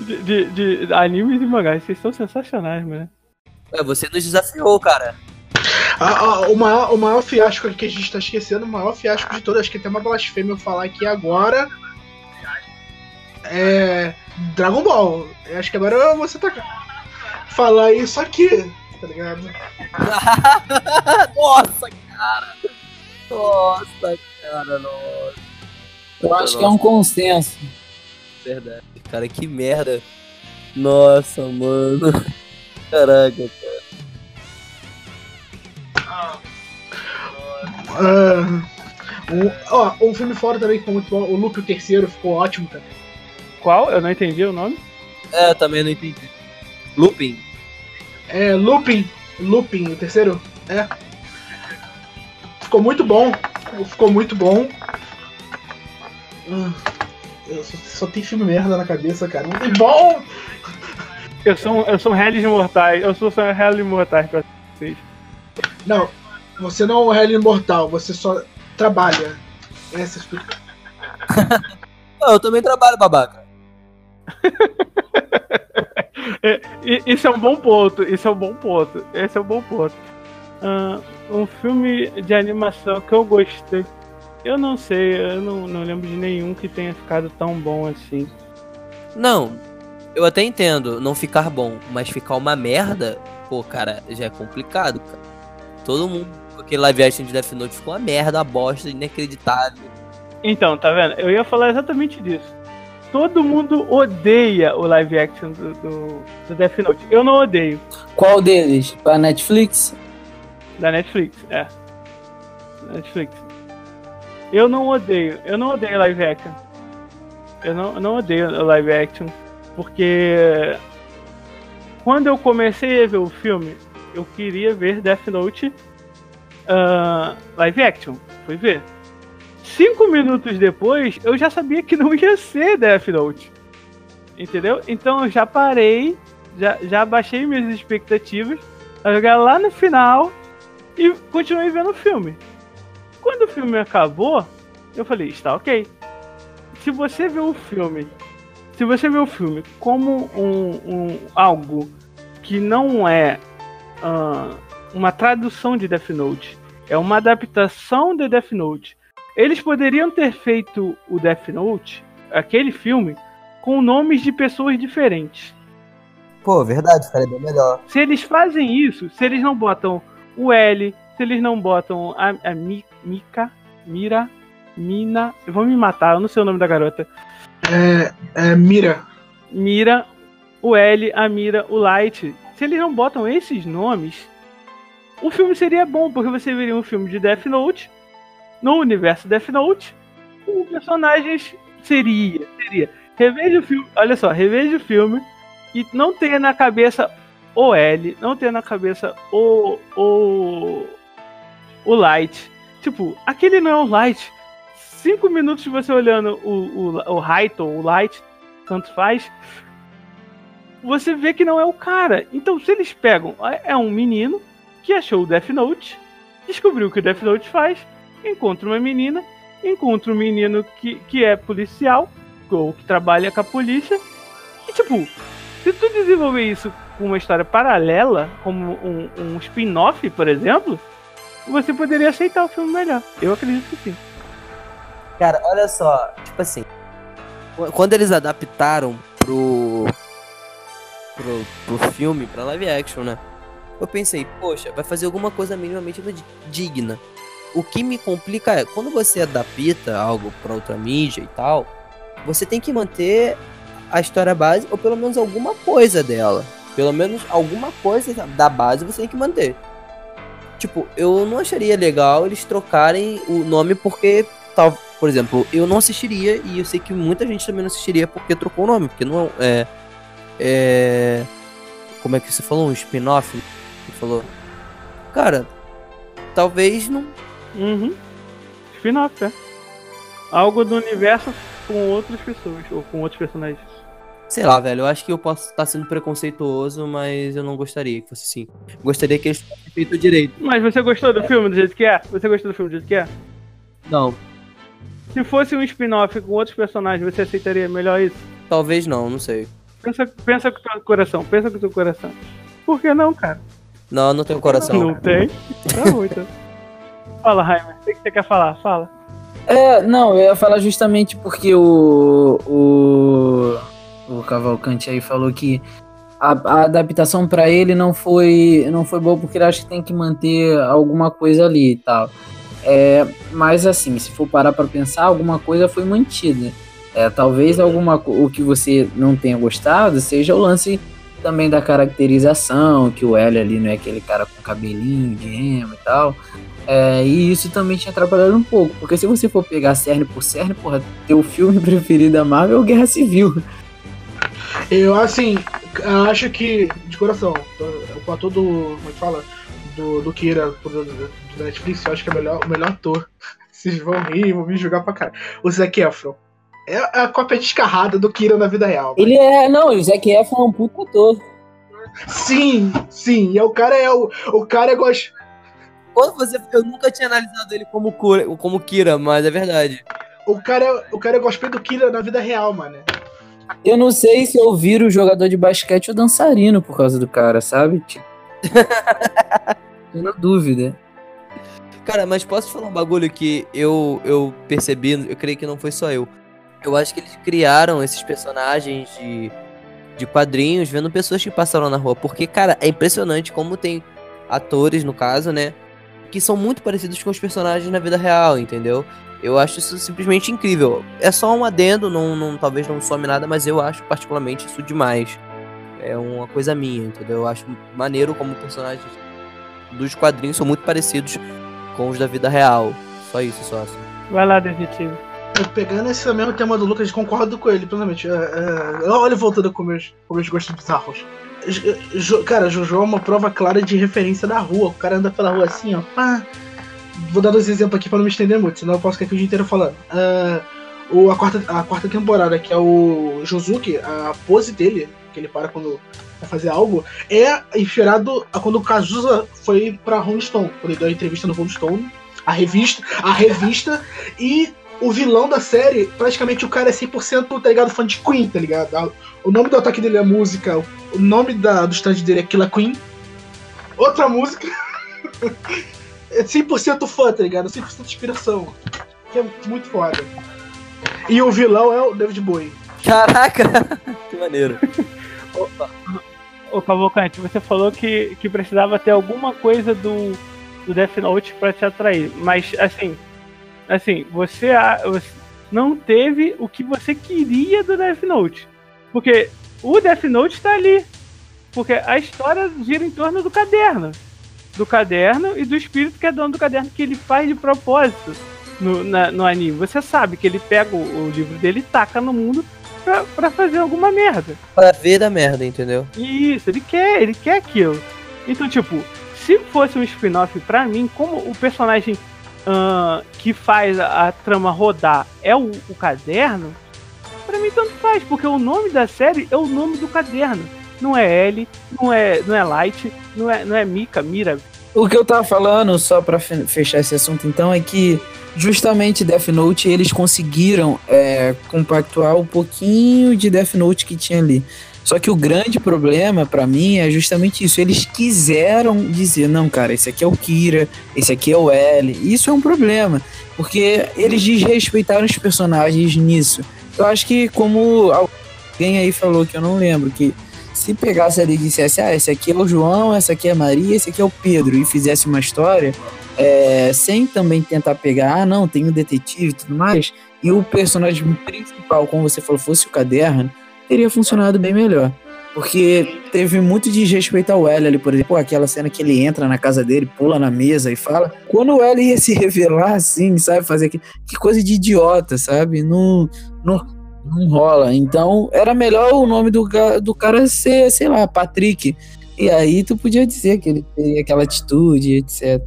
de, de, de animes e mangás. Vocês são sensacionais, mano. É, você nos desafiou, cara. Ah, ah, o, maior, o maior fiasco que a gente tá esquecendo, o maior fiasco de todos, acho que tem uma blasfêmia eu falar aqui agora. É. Dragon Ball. Eu acho que agora você tá. Falar isso aqui, tá ligado? nossa, cara! Nossa, cara, nossa. Eu acho nossa. que é um consenso. Verdade, cara, que merda. Nossa, mano. Caraca, cara. Uh, um, ó, um filme fora também que ficou muito bom, o Luke o Terceiro ficou ótimo também. Qual? Eu não entendi o nome. É, eu também não entendi. Looping. É, Looping. Looping, o terceiro? É. Ficou muito bom. Ficou muito bom. Uh, só, só, tem filme merda na cabeça, cara. Não tem bom! Eu sou, eu sou um Hellis Mortais. Eu sou um Hellis Mortais pra vocês. Não, você não é um Hellis Mortal, você só trabalha. Essa explica. não, eu também trabalho, babaca. é, isso é um bom ponto. Isso é um bom ponto. Esse é um bom ponto. Uh, um filme de animação que eu gostei. Eu não sei, eu não, não lembro de nenhum que tenha ficado tão bom assim. Não, eu até entendo não ficar bom, mas ficar uma merda, pô, cara, já é complicado, cara. Todo mundo, porque live action de Death Note ficou uma merda, uma bosta, inacreditável. Então, tá vendo? Eu ia falar exatamente disso. Todo mundo odeia o live action do, do, do Death Note. Eu não odeio. Qual deles? Pra Netflix? Da Netflix, é. Netflix. Eu não odeio. Eu não odeio live action. Eu não, eu não odeio o live action. Porque quando eu comecei a ver o filme, eu queria ver Death Note uh, live action. Fui ver. cinco minutos depois, eu já sabia que não ia ser Death Note. Entendeu? Então eu já parei, já, já baixei minhas expectativas a jogar lá no final e continuei vendo o filme. Quando o filme acabou, eu falei, está ok. Se você vê o filme, se você vê o filme como um, um algo que não é uh, uma tradução de Death Note, é uma adaptação de Death Note. Eles poderiam ter feito o Death Note, aquele filme, com nomes de pessoas diferentes. Pô, verdade, ficaria bem melhor. Se eles fazem isso, se eles não botam o L, se eles não botam a, a Mi, Mika, Mira, Mina. Vão me matar, eu não sei o nome da garota. É, é Mira. Mira, o L, a Mira, o Light. Se eles não botam esses nomes, o filme seria bom, porque você veria um filme de Death Note no universo Death Note com personagens seria, seria reveja o filme, olha só, reveja o filme e não tenha na cabeça o L, não tenha na cabeça o o o Light. Tipo, aquele não é o Light. Cinco minutos de você olhando o, o, o Height ou o Light, tanto faz, você vê que não é o cara. Então, se eles pegam, é, é um menino que achou o Death Note, descobriu o que o Death Note faz, encontra uma menina, encontra um menino que, que é policial, ou que trabalha com a polícia. E tipo, se tu desenvolver isso com uma história paralela, como um, um spin-off, por exemplo, você poderia aceitar o filme melhor. Eu acredito que sim. Cara, olha só, tipo assim, quando eles adaptaram pro, pro, pro filme, pra live action, né? Eu pensei, poxa, vai fazer alguma coisa minimamente digna. O que me complica é, quando você adapta algo pra outra mídia e tal, você tem que manter a história base, ou pelo menos alguma coisa dela. Pelo menos alguma coisa da base você tem que manter. Tipo, eu não acharia legal eles trocarem o nome porque, tal, por exemplo, eu não assistiria e eu sei que muita gente também não assistiria porque trocou o nome, porque não é. É. Como é que você falou? Um spin-off? Você falou. Cara, talvez não. Uhum. Spin-off, é. Algo do universo com outras pessoas, ou com outros personagens. Sei lá, velho, eu acho que eu posso estar sendo preconceituoso, mas eu não gostaria que fosse assim. Gostaria que eles tivessem feito direito. Mas você gostou do é. filme do jeito que é? Você gostou do filme do jeito que é? Não. Se fosse um spin-off com outros personagens, você aceitaria melhor isso? Talvez não, não sei. Pensa, pensa com o teu coração, pensa com o teu coração. Por que não, cara? Não, não tenho coração. Não tem? Tá muito. Então. Fala, Raimer, o que você quer falar? Fala. É, não, eu ia falar justamente porque o. O, o Cavalcante aí falou que a, a adaptação para ele não foi, não foi boa porque ele acha que tem que manter alguma coisa ali e tal. É, mas assim, se for parar para pensar, alguma coisa foi mantida. É, talvez alguma o que você não tenha gostado seja o lance também da caracterização, que o L ali não é aquele cara com cabelinho de remo e tal. É, e isso também tinha atrapalhado um pouco, porque se você for pegar cerne por cerne, porra, teu filme preferido da Marvel é o Guerra Civil. Eu, assim, acho que, de coração, a todo, como é que fala, do, do Kira, do, do, Netflix, eu acho que é melhor, o melhor ator. Vocês vão rir, vão me julgar pra cara. O Zac Efron. É a cópia descarrada do Kira na vida real. Ele é, não, o Zac Efron é um puta ator. Sim, sim, e o cara é o, o cara é gosta quando você. Eu nunca tinha analisado ele como, como Kira, mas é verdade. O cara, o cara é gospel do Kira na vida real, mano. Eu não sei se eu viro jogador de basquete ou dançarino por causa do cara, sabe? Na dúvida. Cara, mas posso falar um bagulho que eu, eu percebi, eu creio que não foi só eu. Eu acho que eles criaram esses personagens de, de quadrinhos vendo pessoas que passaram na rua. Porque, cara, é impressionante como tem atores, no caso, né? que são muito parecidos com os personagens na vida real, entendeu? Eu acho isso simplesmente incrível. É só um adendo, não, não, talvez não some nada, mas eu acho particularmente isso demais. É uma coisa minha, entendeu? Eu acho maneiro como personagens dos quadrinhos são muito parecidos com os da vida real. Só isso, só assim. Vai lá, detetive. Pegando esse mesmo tema do Lucas, concordo com ele, plenamente. É, é, olha voltando com meus, com meus gostos bizarros. Jo, cara, Jojo é uma prova clara de referência da rua. O cara anda pela rua assim, ó. Pá. vou dar dois exemplos aqui pra não me estender muito, senão eu posso ficar aqui o dia inteiro falando. Uh, o, a, quarta, a quarta temporada, que é o Josuke, a pose dele, que ele para quando vai fazer algo, é inspirado a quando o Kazusa foi pra Rolling Stone, quando ele deu a entrevista no Rolling Stone, a revista, a revista, e o vilão da série, praticamente o cara é 100%, tá ligado, fã de Queen, tá ligado? O nome do ataque dele é música, o nome da, do stand dele é Killa Queen. Outra música. é 100% fã, tá ligado? 100% inspiração. Que é muito foda. E o vilão é o David Bowie. Caraca! que maneiro. Opa. Ô Cavalcante, você falou que, que precisava ter alguma coisa do, do Death Note pra te atrair. Mas assim, assim, você, você não teve o que você queria do Death Note. Porque o Death Note tá ali. Porque a história gira em torno do caderno. Do caderno e do espírito que é dono do caderno que ele faz de propósito no, na, no anime. Você sabe que ele pega o, o livro dele e taca no mundo pra, pra fazer alguma merda. Pra ver da merda, entendeu? Isso, ele quer, ele quer aquilo. Então, tipo, se fosse um spin-off pra mim, como o personagem uh, que faz a, a, trama rodar é o, o caderno, pra mim tanto faz, porque o nome da série é o nome do caderno. Não é L, não é, não é Light, não é, não é Mika, Mira. O que eu tava falando, só pra fechar esse assunto então, é que justamente Death Note eles conseguiram é, compactuar um pouquinho de Death Note que tinha ali. Só que o grande problema para mim é justamente isso. Eles quiseram dizer, não, cara, esse aqui é o Kira, esse aqui é o L. Isso é um problema, porque eles desrespeitaram os personagens nisso. Eu acho que como alguém aí falou que eu não lembro que se pegasse ali e dissesse, ah, esse aqui é o João, essa aqui é a Maria, esse aqui é o Pedro, e fizesse uma história, é, sem também tentar pegar, ah, não, tem um detetive e tudo mais, e o personagem principal, como você falou, fosse o caderno, teria funcionado bem melhor. Porque teve muito desrespeito ao L ali, por exemplo, aquela cena que ele entra na casa dele, pula na mesa e fala. Quando o L ia se revelar assim, sabe? Fazer que, que coisa de idiota, sabe? Não, não, não rola. Então era melhor o nome do, do cara ser, sei lá, Patrick. E aí tu podia dizer que ele teria aquela atitude, etc.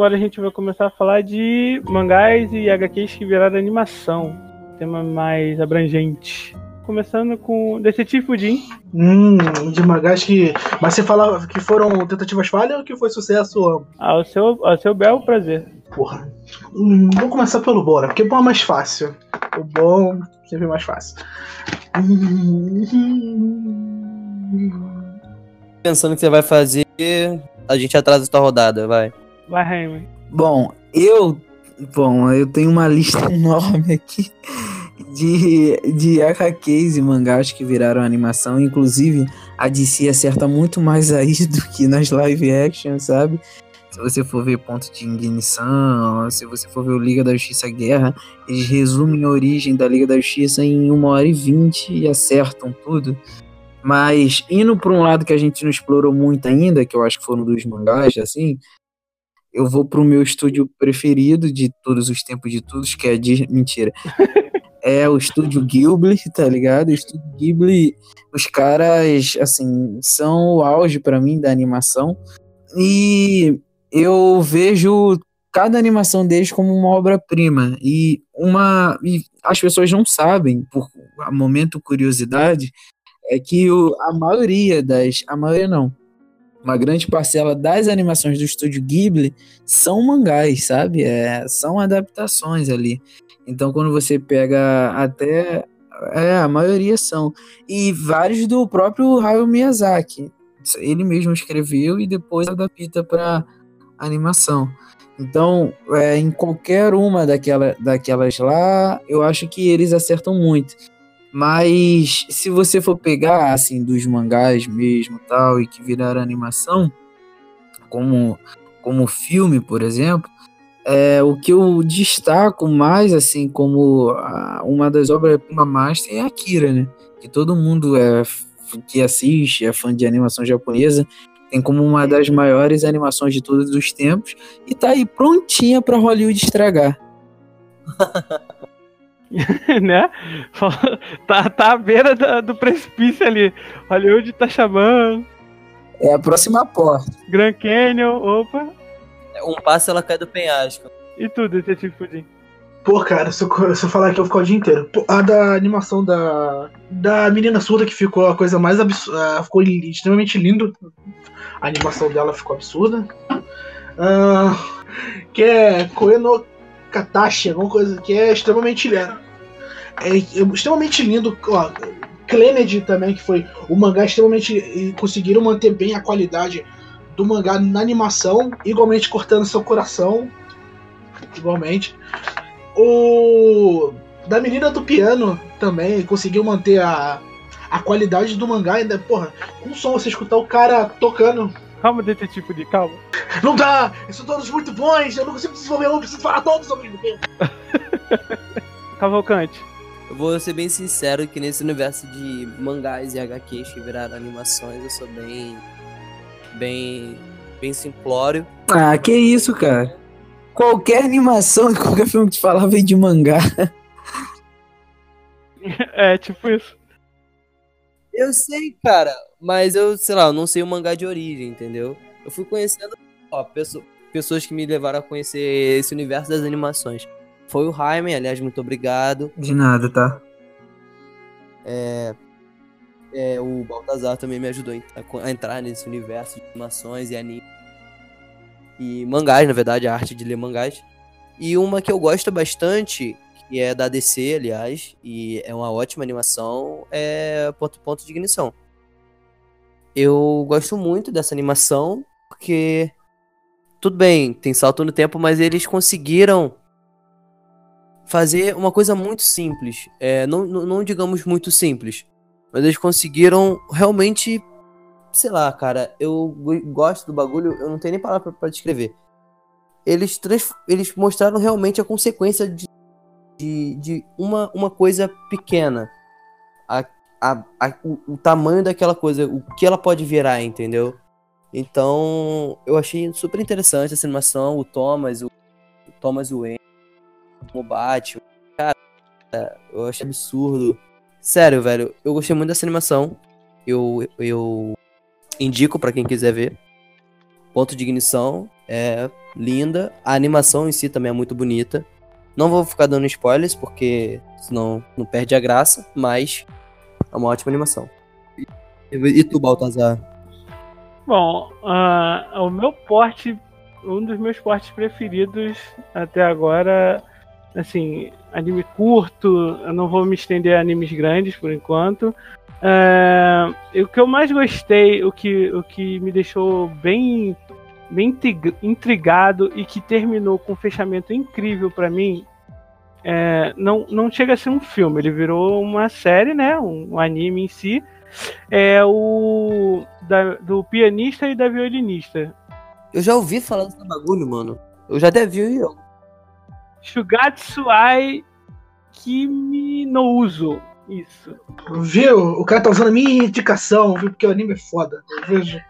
agora a gente vai começar a falar de mangás e HQs que viraram animação. Tema mais abrangente. Começando com Detetive Pudim. Hum, de mangás que. Mas você fala que foram tentativas falhas ou que foi sucesso? Ao seu, ao seu belo prazer. Porra. Hum, vou começar pelo Bora, porque o bom é mais fácil. O bom sempre é mais fácil. Pensando que você vai fazer, a gente atrasa essa rodada, vai. Vai, Raimi. Bom, eu. Bom, eu tenho uma lista enorme aqui de, de e mangás que viraram animação. Inclusive, a DC acerta muito mais aí do que nas live action, sabe? Se você for ver Ponto de Ignição, se você for ver o Liga da Justiça Guerra, eles resumem a origem da Liga da Justiça em uma hora e vinte e acertam tudo. Mas indo para um lado que a gente não explorou muito ainda, que eu acho que foram dos mangás, assim, eu vou pro meu estúdio preferido de todos os tempos de todos, que é de mentira. é o estúdio Ghibli, tá ligado? O estúdio Ghibli, os caras, assim, são o auge para mim da animação. E eu vejo cada animação deles como uma obra-prima e uma e as pessoas não sabem por momento curiosidade é que o, a maioria das a maioria não uma grande parcela das animações do estúdio Ghibli são mangás, sabe? É, são adaptações ali. Então, quando você pega até. É, a maioria são. E vários do próprio Hayao Miyazaki. Ele mesmo escreveu e depois adapta para animação. Então, é, em qualquer uma daquela, daquelas lá, eu acho que eles acertam muito. Mas se você for pegar, assim, dos mangás mesmo tal, e que viraram animação, como, como filme, por exemplo, é, o que eu destaco mais, assim, como a, uma das obras-prima master é Akira, né? Que todo mundo é, que assiste, é fã de animação japonesa, tem como uma das maiores animações de todos os tempos, e tá aí prontinha pra Hollywood estragar. né? Tá, tá à beira da, do precipício ali. Hollywood tá chamando. É a próxima porta. Grand Canyon, opa. Um passo ela cai do penhasco. E tudo, Detetive Pudim? Pô, cara, se eu, se eu falar aqui, eu vou ficar o dia inteiro. Pô, a da animação da, da menina surda que ficou a coisa mais absurda. Ficou extremamente lindo. A animação dela ficou absurda. Uh, que é Koeno Katashi, alguma coisa que é extremamente é, é extremamente lindo. Ó, também, que foi o mangá extremamente. conseguiram manter bem a qualidade do mangá na animação, igualmente cortando seu coração. Igualmente. O. Da menina do piano também conseguiu manter a, a qualidade do mangá ainda. Porra, com som você escutar o cara tocando Calma, detetive de calma. Não dá! Eles são todos muito bons! Eu não consigo desenvolver um, preciso falar todos ao mesmo tempo! Cavalcante. Eu vou ser bem sincero que nesse universo de mangás e HQs que viraram animações, eu sou bem. bem. bem simplório. Ah, que isso, cara. Qualquer animação, qualquer filme que te falava vem de mangá. É, tipo isso. Eu sei, cara, mas eu, sei lá, eu não sei o mangá de origem, entendeu? Eu fui conhecendo ó, pessoa, pessoas que me levaram a conhecer esse universo das animações. Foi o Jaime, aliás, muito obrigado. De nada, tá? É, é, o Baltazar também me ajudou a entrar nesse universo de animações e anime. E mangás, na verdade, a arte de ler mangás. E uma que eu gosto bastante, que é da DC, aliás, e é uma ótima animação, é Ponto Ponto de Ignição. Eu gosto muito dessa animação, porque tudo bem, tem salto no tempo, mas eles conseguiram fazer uma coisa muito simples. É, não, não, digamos muito simples, mas eles conseguiram realmente. Sei lá, cara, eu gosto do bagulho, eu não tenho nem palavra para descrever. Eles, trans, eles mostraram realmente a consequência de, de, de uma, uma coisa pequena. A, a, a, o, o, tamanho daquela coisa, o que ela pode virar, entendeu? Então, eu achei super interessante essa animação, o Thomas, o, o Thomas Wayne, o Batman. Cara, eu achei absurdo. Sério, velho, eu gostei muito dessa animação. Eu, eu indico para quem quiser ver. Ponto de ignição é linda. A animação em si também é muito bonita. Não vou ficar dando spoilers, porque senão não perde a graça, mas é uma ótima animação. E tu, Baltazar? Bom, uh, o meu porte, um dos meus portes preferidos até agora, assim, anime curto, eu não vou me estender a animes grandes por enquanto. Uh, o que eu mais gostei, o que, o que me deixou bem, bem intrigado e que terminou com um fechamento incrível para mim é, não, não chega a ser um filme, ele virou uma série, né? Um, um anime em si. É o da, do pianista e da violinista. Eu já ouvi falar desse bagulho, mano. Eu já até vi. Shugatsuai Kimi no Uso. Isso. Viu? O cara tá usando a minha indicação, viu? Porque o anime é foda. Eu vejo.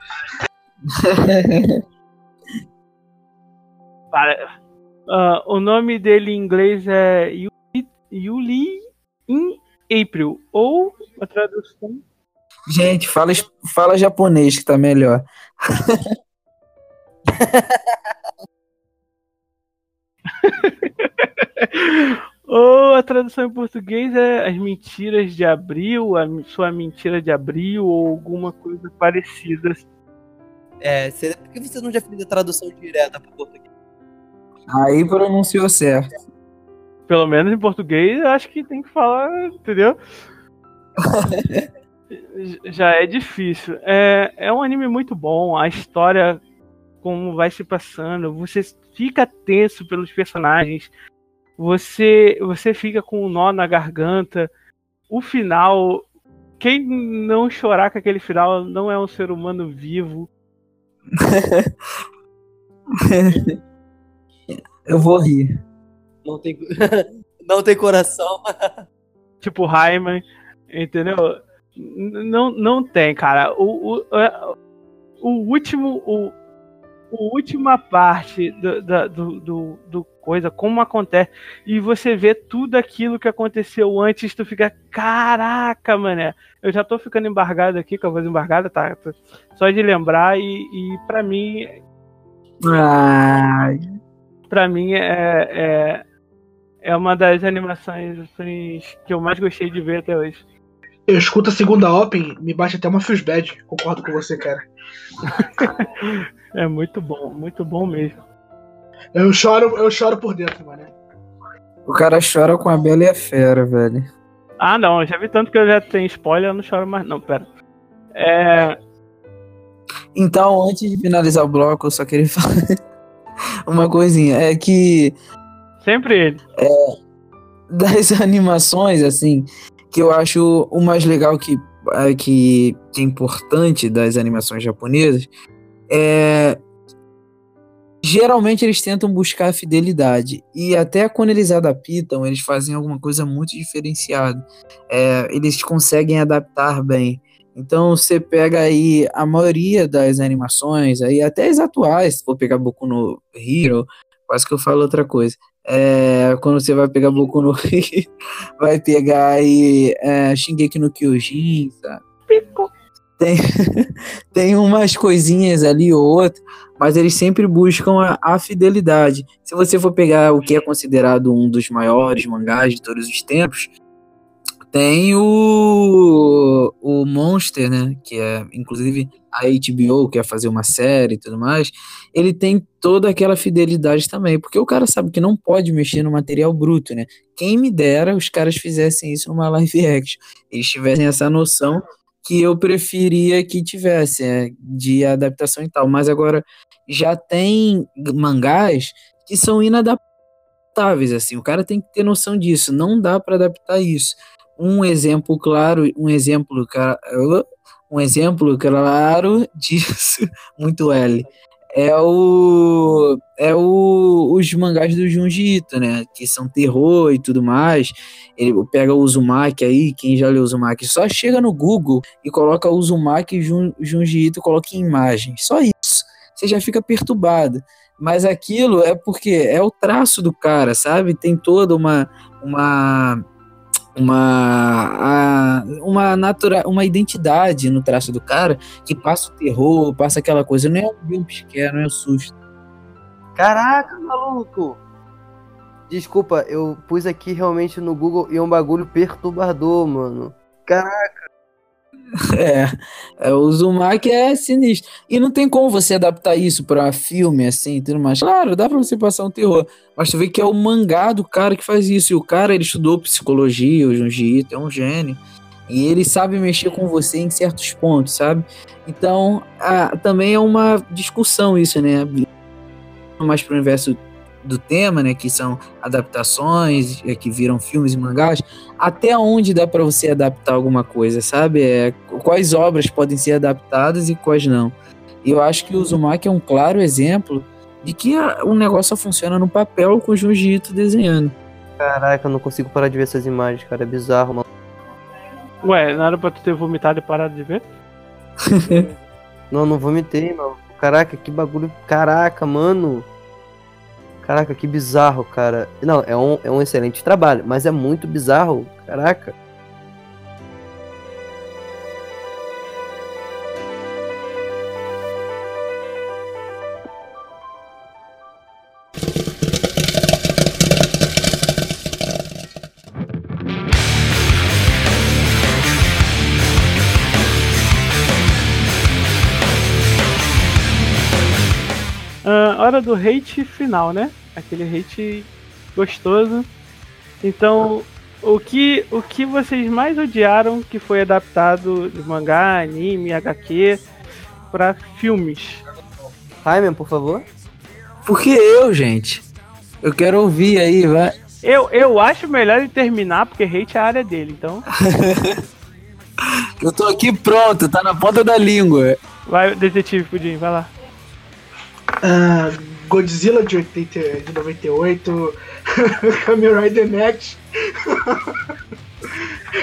Para, Uh, o nome dele em inglês é Yuli in April. Ou a tradução. Gente, fala, fala japonês que tá melhor. ou a tradução em português é As Mentiras de Abril, a Sua Mentira de Abril, ou alguma coisa parecida. É, por que você não já fez a tradução direta para português? Aí pronunciou certo. Pelo menos em português, acho que tem que falar, entendeu? Já é difícil. É, é um anime muito bom. A história, como vai se passando, você fica tenso pelos personagens. Você, você fica com um nó na garganta. o final. Quem não chorar com aquele final não é um ser humano vivo. Eu vou rir. Não tem, não tem coração. Tipo Rayman, entendeu? Não, não tem, cara. O, o, é- o último. O, o última parte do, da- do, do, do coisa, como acontece, e você vê tudo aquilo que aconteceu antes, tu fica, caraca, mané. Eu já tô ficando embargado aqui, com a voz embargada, tá? Só de lembrar, e, e para mim, Ai, pra mim é, é, é uma das animações assim, que eu mais gostei de ver até hoje. Eu escuto a segunda Open, me bate até uma fuse bad. Concordo com você, cara. É muito bom, muito bom mesmo. Eu choro, eu choro por dentro, mano. o cara chora com a Bela e a Fera, velho. Ah, não, já vi tanto que eu já tenho spoiler, eu não choro mais, não, pera. É. Então, antes de finalizar o bloco, eu só queria falar uma coisinha. É que Sempre ele. das animações, assim, que eu acho o mais legal que, é, que, que é importante das animações japonesas é. Geralmente eles tentam buscar a fidelidade. E até quando eles adaptam, eles fazem alguma coisa muito diferenciada. É, eles conseguem adaptar bem. Então você pega aí a maioria das animações, aí até as atuais, se for pegar Boku no Hero, quase que eu falo outra coisa. É, quando você vai pegar Boku no Hero, vai pegar aí é, Shingeki no Kyojin, sabe? Tem, tem umas coisinhas ali ou outra, mas eles sempre buscam a, a fidelidade. Se você for pegar o que é considerado um dos maiores mangás de todos os tempos, tem o, o Monster, né? Que é, inclusive, a HBO quer fazer uma série e tudo mais. Ele tem toda aquela fidelidade também, porque o cara sabe que não pode mexer no material bruto, né? Quem me dera os caras fizessem isso numa live action. Eles tivessem essa noção que eu preferia que tivesse, é, de adaptação e tal. Mas agora já tem mangás que são inadaptáveis, assim. O cara tem que ter noção disso. Não dá para adaptar isso. Um exemplo claro, um exemplo, cara, um exemplo claro disso, muito L, é o é o, os mangás do Junji Ito, né, que são terror e tudo mais. Ele pega o Uzumaki aí, quem já leu Uzumaki, só chega no Google e coloca Uzumaki e Jun, Junji Ito, coloca em imagem. Só isso. Você já fica perturbado. Mas aquilo é porque é o traço do cara, sabe? Tem toda uma uma uma uma natura, uma identidade no traço do cara que passa o terror, passa aquela coisa, não é o jumpscare, não é o susto. Caraca, maluco! Desculpa, eu pus aqui realmente no Google e é um bagulho perturbador, mano. Caraca, É, é, o Uzumaki é sinistro. E não tem como você adaptar isso pra filme, assim, tudo mais. Claro, dá pra você passar um terror. Mas tu vê que é o mangá do cara que faz isso. E o cara, ele estudou psicologia, o Junji Ito, é um gênio. E ele sabe mexer com você em certos pontos, sabe? Então, ah, também é uma discussão isso, né? Mais pro universo do tema, né? Que são adaptações, é, que viram filmes e mangás até onde dá para você adaptar alguma coisa, sabe? É, quais obras podem ser adaptadas e quais não. E eu acho que o Uzumaki é um claro exemplo de que a- o negócio só funciona no papel com o Junji Ito desenhando. caraca, eu não consigo parar de ver essas imagens, cara. É bizarro, mano. Ué, não era pra tu ter vomitado e parado de ver? Não, não vomitei, mano. Caraca, que bagulho. Caraca, mano. Caraca, que bizarro, cara. Não, é um, é um excelente trabalho, mas é muito bizarro. Caraca. Ah, hora do hate final, né? Aquele hate gostoso. Então, o que, o que vocês mais odiaram que foi adaptado de mangá, anime, HQ pra filmes? Raimen, por favor. Porque eu, gente, eu quero ouvir aí, vai. Eu, eu acho melhor ele terminar, porque hate é a área dele, então. Eu tô aqui pronto, tá na ponta da língua. Vai, detetive Pudim, vai lá. Ah, Godzilla de, 80, de 98, Kamen Rider Next.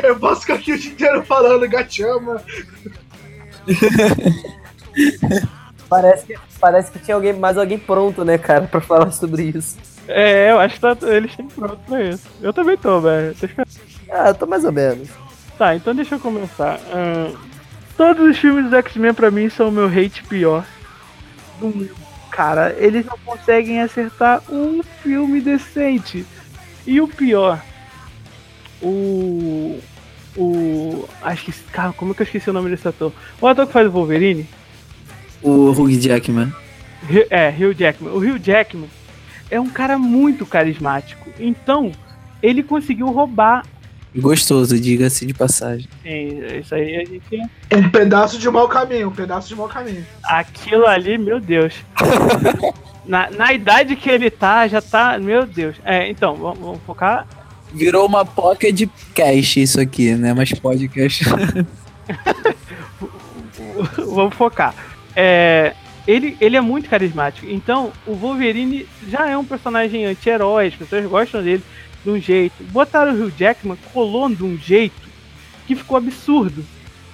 Eu posso ficar aqui o dia inteiro falando Gachama. Parece que, parece que tinha alguém, mais alguém pronto, né, cara, pra falar sobre isso. É, eu acho que tá, eles estão prontos pra isso. Eu também tô, velho. Ah, eu tô mais ou menos. Tá, então deixa eu começar. Ahn, todos os filmes dos X-Men pra mim são o meu hate pior do mundo. Cara, eles não conseguem acertar um filme decente. E o pior, o. O. Acho que. Cara, como é que eu esqueci o nome desse ator? O ator que faz o Wolverine? O Hugh Jackman. É, Hugh Jackman. O Hugh Jackman é um cara muito carismático. Então, ele conseguiu roubar. Gostoso, diga-se de passagem. Sim, isso aí a gente. Um pedaço de mau caminho, um pedaço de mau caminho. Aquilo ali, meu Deus. na, na idade que ele tá, já tá. Meu Deus. É, então, vamos, vamos focar. Virou uma pocket cash isso aqui, né? Mas podcast. vamos focar. É, ele, ele é muito carismático. Então, o Wolverine já é um personagem anti-herói, as pessoas gostam dele de um jeito. Botaram o Hugh Jackman, colou de um jeito que ficou absurdo.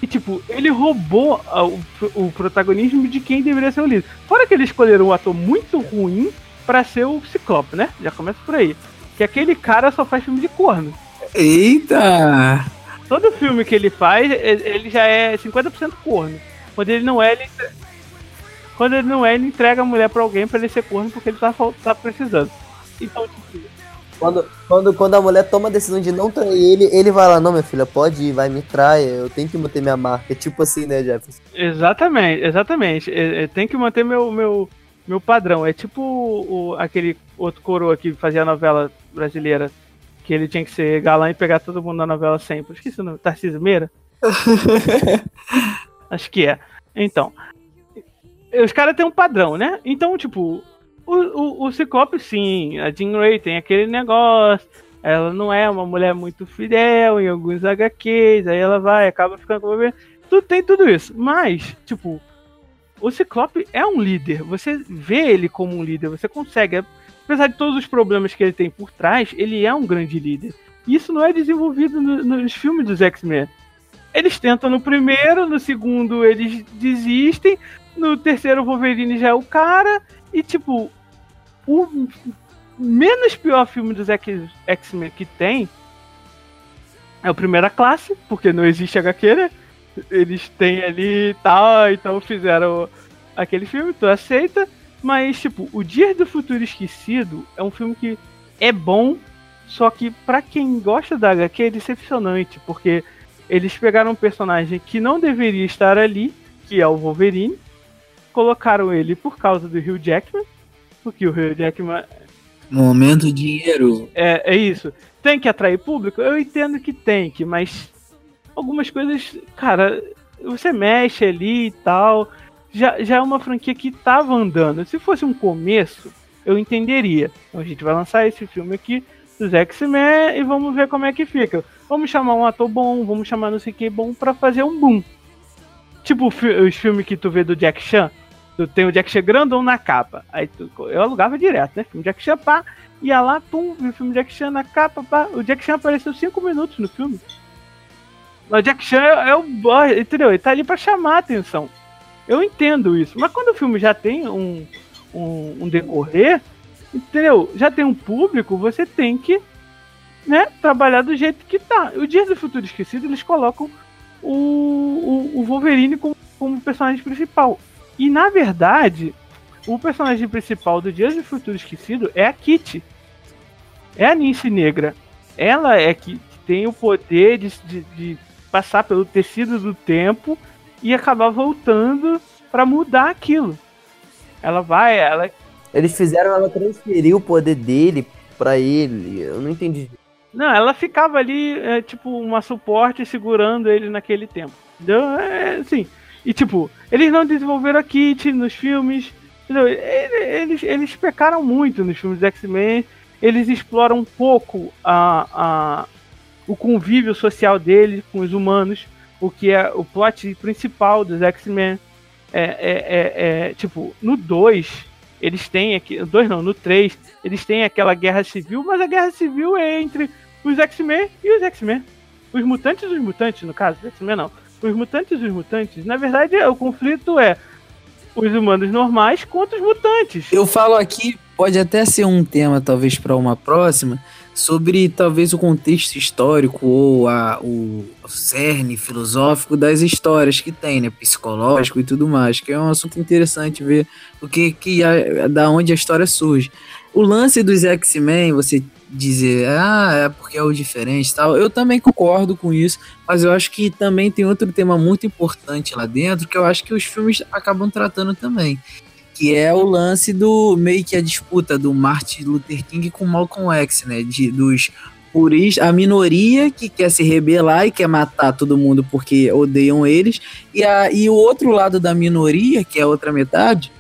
E, tipo, ele roubou ah, o, o protagonismo de quem deveria ser o líder. Fora que eles escolheram um ator muito ruim pra ser o Ciclope, né? Já começa por aí. Que aquele cara só faz filme de corno. Eita! Todo filme que ele faz, ele já é 50% corno. Quando ele não é, ele. Quando ele não é, ele entrega a mulher pra alguém pra ele ser corno porque ele tá, tá precisando. Então, tipo, Quando, quando, quando a mulher toma a decisão de não trair ele, ele vai lá, não, minha filha, pode ir, vai, me traia, eu tenho que manter minha marca. É tipo assim, né, Jefferson? exatamente, exatamente. É, é, tem que manter meu, meu, meu padrão. É tipo o, aquele outro coroa que fazia a novela brasileira. Que ele tinha que ser galã e pegar todo mundo na novela sempre. Esqueci o nome. Tarcísio Meira? Acho que é. Então. Os caras têm um padrão, né? Então, tipo, o, o, o Ciclope, sim, a Jean Grey tem aquele negócio. Ela não é uma mulher muito fidel em alguns HQs. Aí ela vai, acaba ficando com o bebê. Tudo, tem tudo isso. Mas, tipo, o Ciclope é um líder. Você vê ele como um líder. Você consegue. Apesar de todos os problemas que ele tem por trás, ele é um grande líder. Isso não é desenvolvido no- nos filmes dos X-Men. Eles tentam no primeiro, no segundo eles desistem, no terceiro o Wolverine já é o cara, e tipo, o menos pior filme dos X-Men que tem é o Primeira Classe, porque não existe HQ, né? Eles têm ali e tal, então fizeram aquele filme, tu aceita, mas tipo, O Dia do Futuro Esquecido é um filme que é bom, só que pra quem gosta da HQ é decepcionante, porque eles pegaram um personagem que não deveria estar ali, que é o Wolverine, colocaram ele por causa do Hugh Jackman, porque o Hugh Jackman Momento dinheiro. é, é isso. Tem que atrair público? Eu entendo que tem que, mas algumas coisas, cara, você mexe ali e tal. Já, já é uma franquia que tava andando. Se fosse um começo, eu entenderia. Então a gente vai lançar esse filme aqui dos X-Men e vamos ver como é que fica. Vamos chamar um ator bom, vamos chamar não sei o que bom pra fazer um boom. Tipo os filmes que tu vê do Jack Chan. Tu tem o Jack Chan grandão na capa. Aí tu, eu alugava direto, né? Filme Jack Chan, pá. Ia lá, pum, viu o filme Jack Chan na capa, pá. O Jack Chan apareceu 5 minutos no filme. O Jack Chan é, o boy, entendeu? Ele tá ali pra chamar a atenção. Eu entendo isso. Mas quando o filme já tem um, um, um decorrer, entendeu? Já tem um público, você tem que né, trabalhar do jeito que tá. O Dias do Futuro Esquecido, eles colocam o, o, o Wolverine como, como personagem principal. E na verdade, o personagem principal do Dias do Futuro Esquecido é a Kitty. É a Nince Negra. Ela é que tem o poder de, de, de passar pelo tecido do tempo e acabar voltando pra mudar aquilo. Ela vai, ela Eles fizeram ela transferir o poder dele pra ele. Eu não entendi. Não, ela ficava ali, é, tipo, uma suporte segurando ele naquele tempo. Entendeu? É, assim. E, tipo, eles não desenvolveram a Kit nos filmes. Eles, eles pecaram muito nos filmes X-Men. eles exploram um pouco a, a, o convívio social dele com os humanos, o que é o plot principal dos X-Men. É, é, é, é, tipo, no 2, eles têm aqui. 2 não, no 3, eles têm aquela guerra civil, mas a guerra civil é entre os X-Men e os X-Men. Os mutantes e os mutantes, no caso, X-Men não. Os mutantes e os mutantes. Na verdade, o conflito é os humanos normais contra os mutantes. Eu falo aqui, pode até ser um tema, talvez, para uma próxima, sobre talvez o contexto histórico ou a, o, o cerne filosófico das histórias que tem, né? Psicológico e tudo mais, que é um assunto interessante ver o que, que a, da onde a história surge. O lance dos X-Men, você dizer, ah, é porque é o diferente tal. Eu também concordo com isso, mas eu acho que também tem outro tema muito importante lá dentro que eu acho que os filmes acabam tratando também. Que é o lance do meio que a disputa do Martin Luther King com Malcolm X, né? De, dos puristas, a minoria que quer se rebelar e quer matar todo mundo porque odeiam eles, e, a, e o outro lado da minoria, que é a outra metade,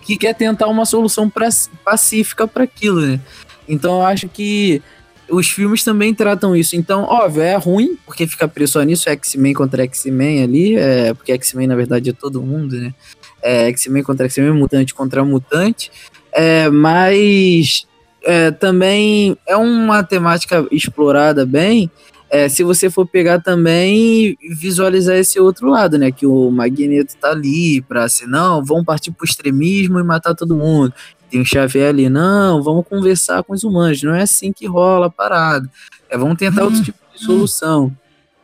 que quer tentar uma solução pra, pacífica para aquilo, né? Então eu acho que os filmes também tratam isso. Então, óbvio, é ruim, porque fica preso só nisso, X-Men contra X-Men ali, é, porque X-Men na verdade é todo mundo, né? É, X-Men contra X-Men, mutante contra mutante. É, mas é, também é uma temática explorada bem. É, se você for pegar também e visualizar esse outro lado, né? Que o Magneto tá ali pra assim, não, vão partir pro extremismo e matar todo mundo. Tem Xavier ali, não, vamos conversar com os humanos, não é assim que rola a parada. É, vamos tentar outro tipo de solução.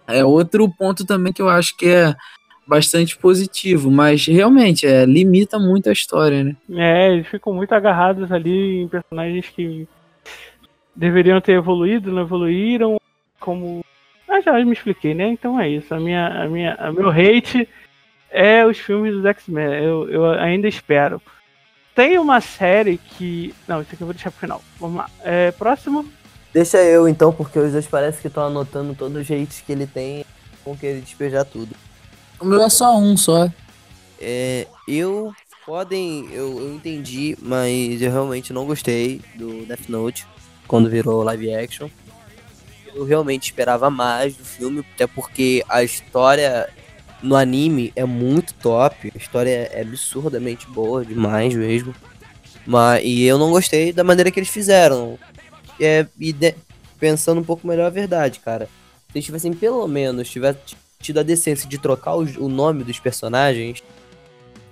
É outro ponto também que eu acho que é bastante positivo, mas realmente é, limita muito a história, né? É, eles ficam muito agarrados ali em personagens que deveriam ter evoluído, não evoluíram, como. Ah, já me expliquei, né? Então é isso. A minha, a minha, a meu hate é os filmes dos X-Men. Eu, eu ainda espero. Tem uma série que. Não, isso aqui eu vou deixar pro final. Vamos lá. É, próximo. Deixa eu então, porque os dois parece que estão anotando todos os jeitos que ele tem com que ele despejar tudo. O meu é só um só. É, eu podem, eu, eu entendi, mas eu realmente não gostei do Death Note quando virou live action. Eu realmente esperava mais do filme, até porque a história no anime é muito top. A história é absurdamente boa, demais mesmo. Mas, e eu não gostei da maneira que eles fizeram. É, e de, pensando um pouco melhor a verdade, cara. Se eles tivessem pelo menos tivesse tido a decência de trocar o nome dos personagens,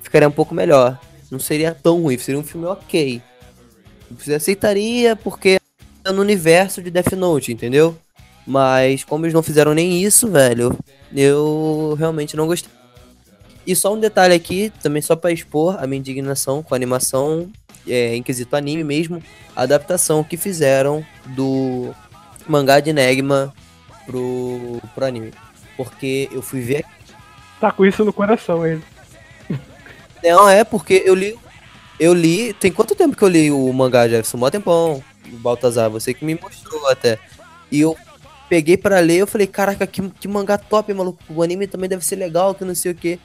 ficaria um pouco melhor. Não seria tão ruim, seria um filme ok. Você aceitaria porque é no universo de Death Note, entendeu? Mas como eles não fizeram nem isso, velho, eu realmente não gostei. E só um detalhe aqui, também só para expor a minha indignação com a animação, é, em quesito anime mesmo, a adaptação que fizeram do mangá de Enigma pro, pro anime. Porque eu fui ver. Tá com isso no coração ele. Não, é porque eu li. Eu li. Tem quanto tempo que eu li o mangá, Jefferson? Mó tempão. O Baltazar, você que me mostrou até. E eu peguei para ler, eu falei, caraca, que, que mangá top, maluco. O anime também deve ser legal, que não sei o que.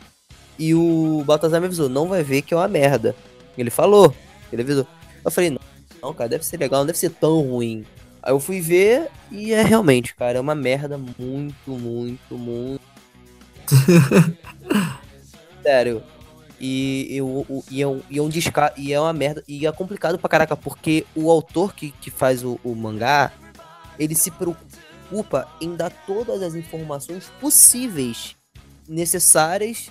E o Baltazar me avisou, não vai ver que é uma merda. Ele falou, ele avisou. Eu falei, não, não, cara, deve ser legal, não deve ser tão ruim. Aí eu fui ver e é realmente, cara, é uma merda muito, muito, muito. Sério. E, eu, e, é um, e, é um desca e é uma merda. E é complicado pra caraca, porque o autor que, que faz o, o mangá, ele se preocupa preocupa em dar todas as informações possíveis, necessárias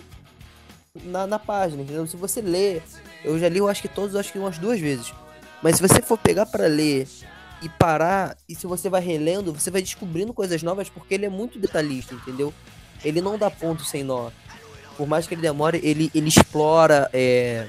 na, na página, entendeu? Se você ler, eu já li, eu acho que todos, acho que umas duas vezes. Mas se você for pegar para ler e parar, e se você vai relendo, você vai descobrindo coisas novas porque ele é muito detalhista, entendeu? Ele não dá ponto sem nó. Por mais que ele demore, ele, ele explora é,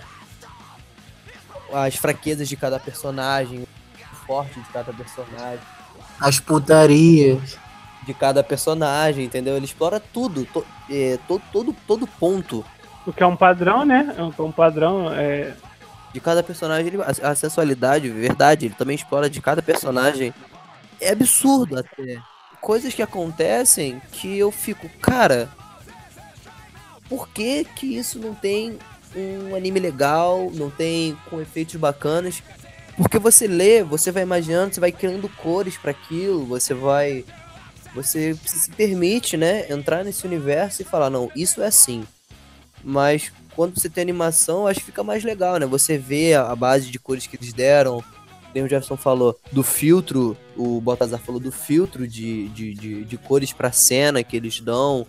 as fraquezas de cada personagem, o forte de cada personagem as putarias de cada personagem, entendeu? Ele explora tudo, to, é, todo, todo, todo ponto. O que é um padrão, né? É um, um padrão. É... De cada personagem, ele, a, a sensualidade, verdade, ele também explora de cada personagem. É absurdo até. Coisas que acontecem que eu fico, cara, por que que isso não tem um anime legal, não tem com efeitos bacanas? Porque você lê, você vai imaginando, você vai criando cores para aquilo, você vai. Você se permite, né, entrar nesse universo e falar, não, isso é assim. Mas quando você tem animação, acho que fica mais legal, né? Você vê a base de cores que eles deram. Tem o Jefferson falou do filtro, o Baltazar falou do filtro de, de, de, de cores pra cena que eles dão.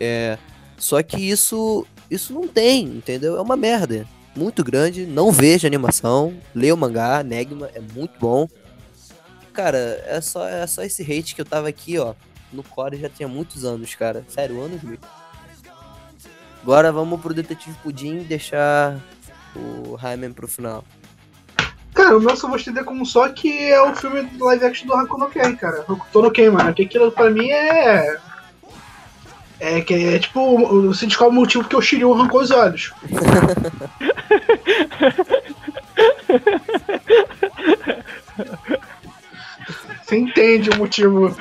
É, só que isso, isso não tem, entendeu? É uma merda muito grande. Não vejo animação. Lê o mangá, Negma, é muito bom. Cara, é só, é só esse hate que eu tava aqui, ó. No core já tinha muitos anos, cara. Sério, anos mesmo. Agora vamos pro Detetive Pudim deixar o Raimen pro final. Cara, o meu só vou estender como só que é o filme live action do Hakuno no Ken, cara. Hokuto no Ken, mano. Que aquilo pra mim é. É que é tipo, você descobre o motivo que o Shiryu arrancou os olhos. Você entende o motivo.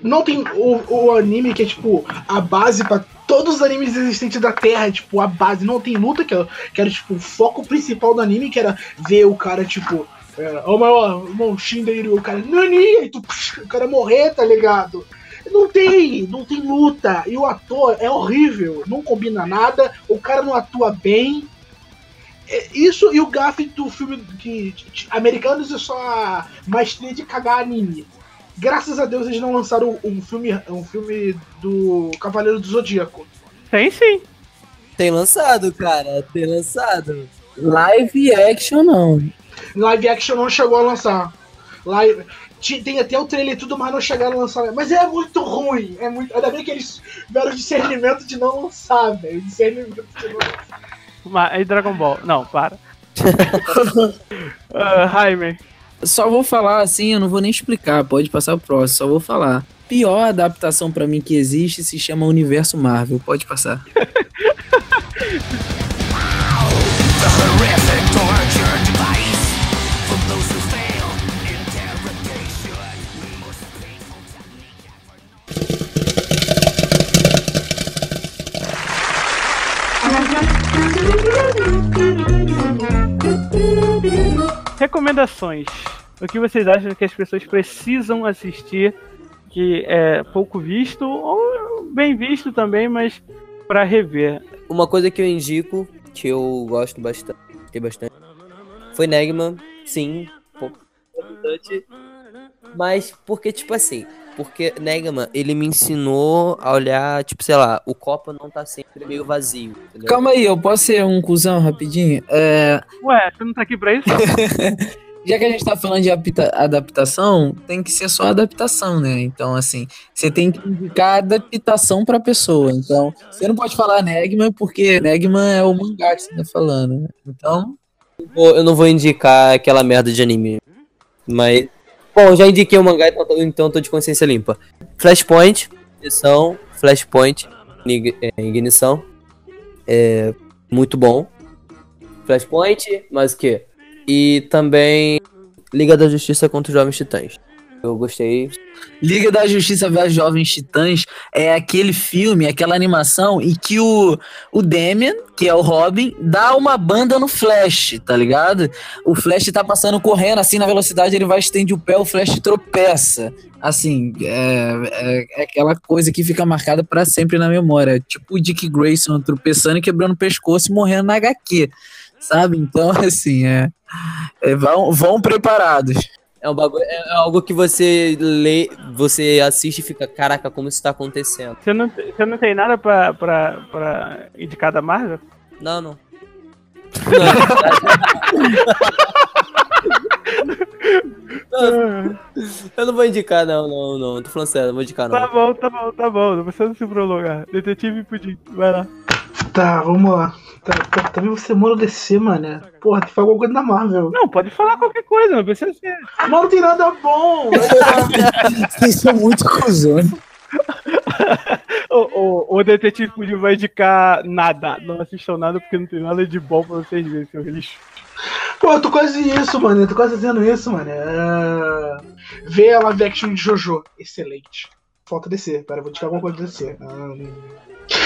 Não tem o, o anime que é tipo a base pra todos os animes existentes da Terra, tipo, a base. Não tem luta, que era, que era tipo o foco principal do anime, que era ver o cara, tipo, é, o maior irmão Shindeiro, o cara, Nani, tu, o cara morrer, tá ligado? Não tem, não tem luta. E o ator é horrível, não combina nada, o cara não atua bem. É, Isso e o gafe do filme que que- americanos é só a maestria de cagar anime. Graças a Deus eles não lançaram um filme, um filme do Cavaleiro do Zodíaco. Tem sim. Tem lançado, cara. Tem lançado. Live action não. Live action não chegou a lançar. Live, tem até o trailer e tudo, mas não chegaram a lançar. Mas é muito ruim. É muito, ainda bem que eles tiveram o discernimento de não lançar, velho. Discernimento de não lançar. Mas aí Dragon Ball. Não, para. uh, Jaime. Só vou falar assim, eu não vou nem explicar, pode passar pro próximo, só vou falar. Pior adaptação pra mim que existe se chama Universo Marvel, pode passar. Recomendações. O que vocês acham que as pessoas precisam assistir, que é pouco visto, ou bem visto também, mas pra rever? Uma coisa que eu indico, que eu gosto bastante, bastante, foi Negman, sim, pô, bastante. Mas porque, tipo assim, porque Negman, ele me ensinou a olhar, tipo, sei lá, o copo não tá sempre meio vazio, entendeu? Calma aí, eu posso ser um cuzão rapidinho? É, Ué, você não tá aqui pra isso? já que a gente tá falando de apta- adaptação, tem que ser só adaptação, né? Então, assim, você tem que indicar adaptação pra pessoa. Então, você não pode falar Negman, porque Negman é o mangá que você tá falando. né? Então, eu não vou indicar aquela merda de anime. Mas. Bom, já indiquei o mangá, então, então tô de consciência limpa. Flashpoint, ignição, Flashpoint, é, ignição. É muito bom. Flashpoint, mais o quê? E também Liga da Justiça contra os Jovens Titãs. Eu gostei. Liga da Justiça vs Jovens Titãs é aquele filme, aquela animação em que o, o Damian, que é o Robin, dá uma banda no Flash, tá ligado? O Flash tá passando correndo assim na velocidade, ele vai estende o pé, o Flash tropeça. Assim, é, é, é aquela coisa que fica marcada pra sempre na memória. Tipo o Dick Grayson tropeçando e quebrando o pescoço e morrendo na HQ, sabe? Então, assim, é, é, vão, vão preparados. É, um bagulho, é algo que você lê, você assiste e fica, caraca, como isso tá acontecendo? Você não, você não tem nada pra, pra, pra indicar da Marvel? Não, não. Não, Não, eu não vou indicar, não, não, não. Tô falando sério, não vou indicar, Tá não. bom, tá bom, tá bom. Não precisa se prolongar. Detetive Pudim, vai lá. Tá, vamos lá. Tá, tá, também você mora DC, mano. Porra, tem que falar alguma coisa da Marvel. Não, pode falar qualquer coisa, não precisa ser. Mas não tem nada bom. Vocês são muito cuzões. O, o, o Detetive Pudim vai indicar nada. Não assistam nada porque não tem nada de bom pra vocês verem, seu lixo. Pô, eu tô quase isso, mano. Eu tô quase fazendo isso, mano. É... Vê a live action de Jojo. Excelente. Falta DC. Pera, vou tirar alguma coisa de DC. Ah,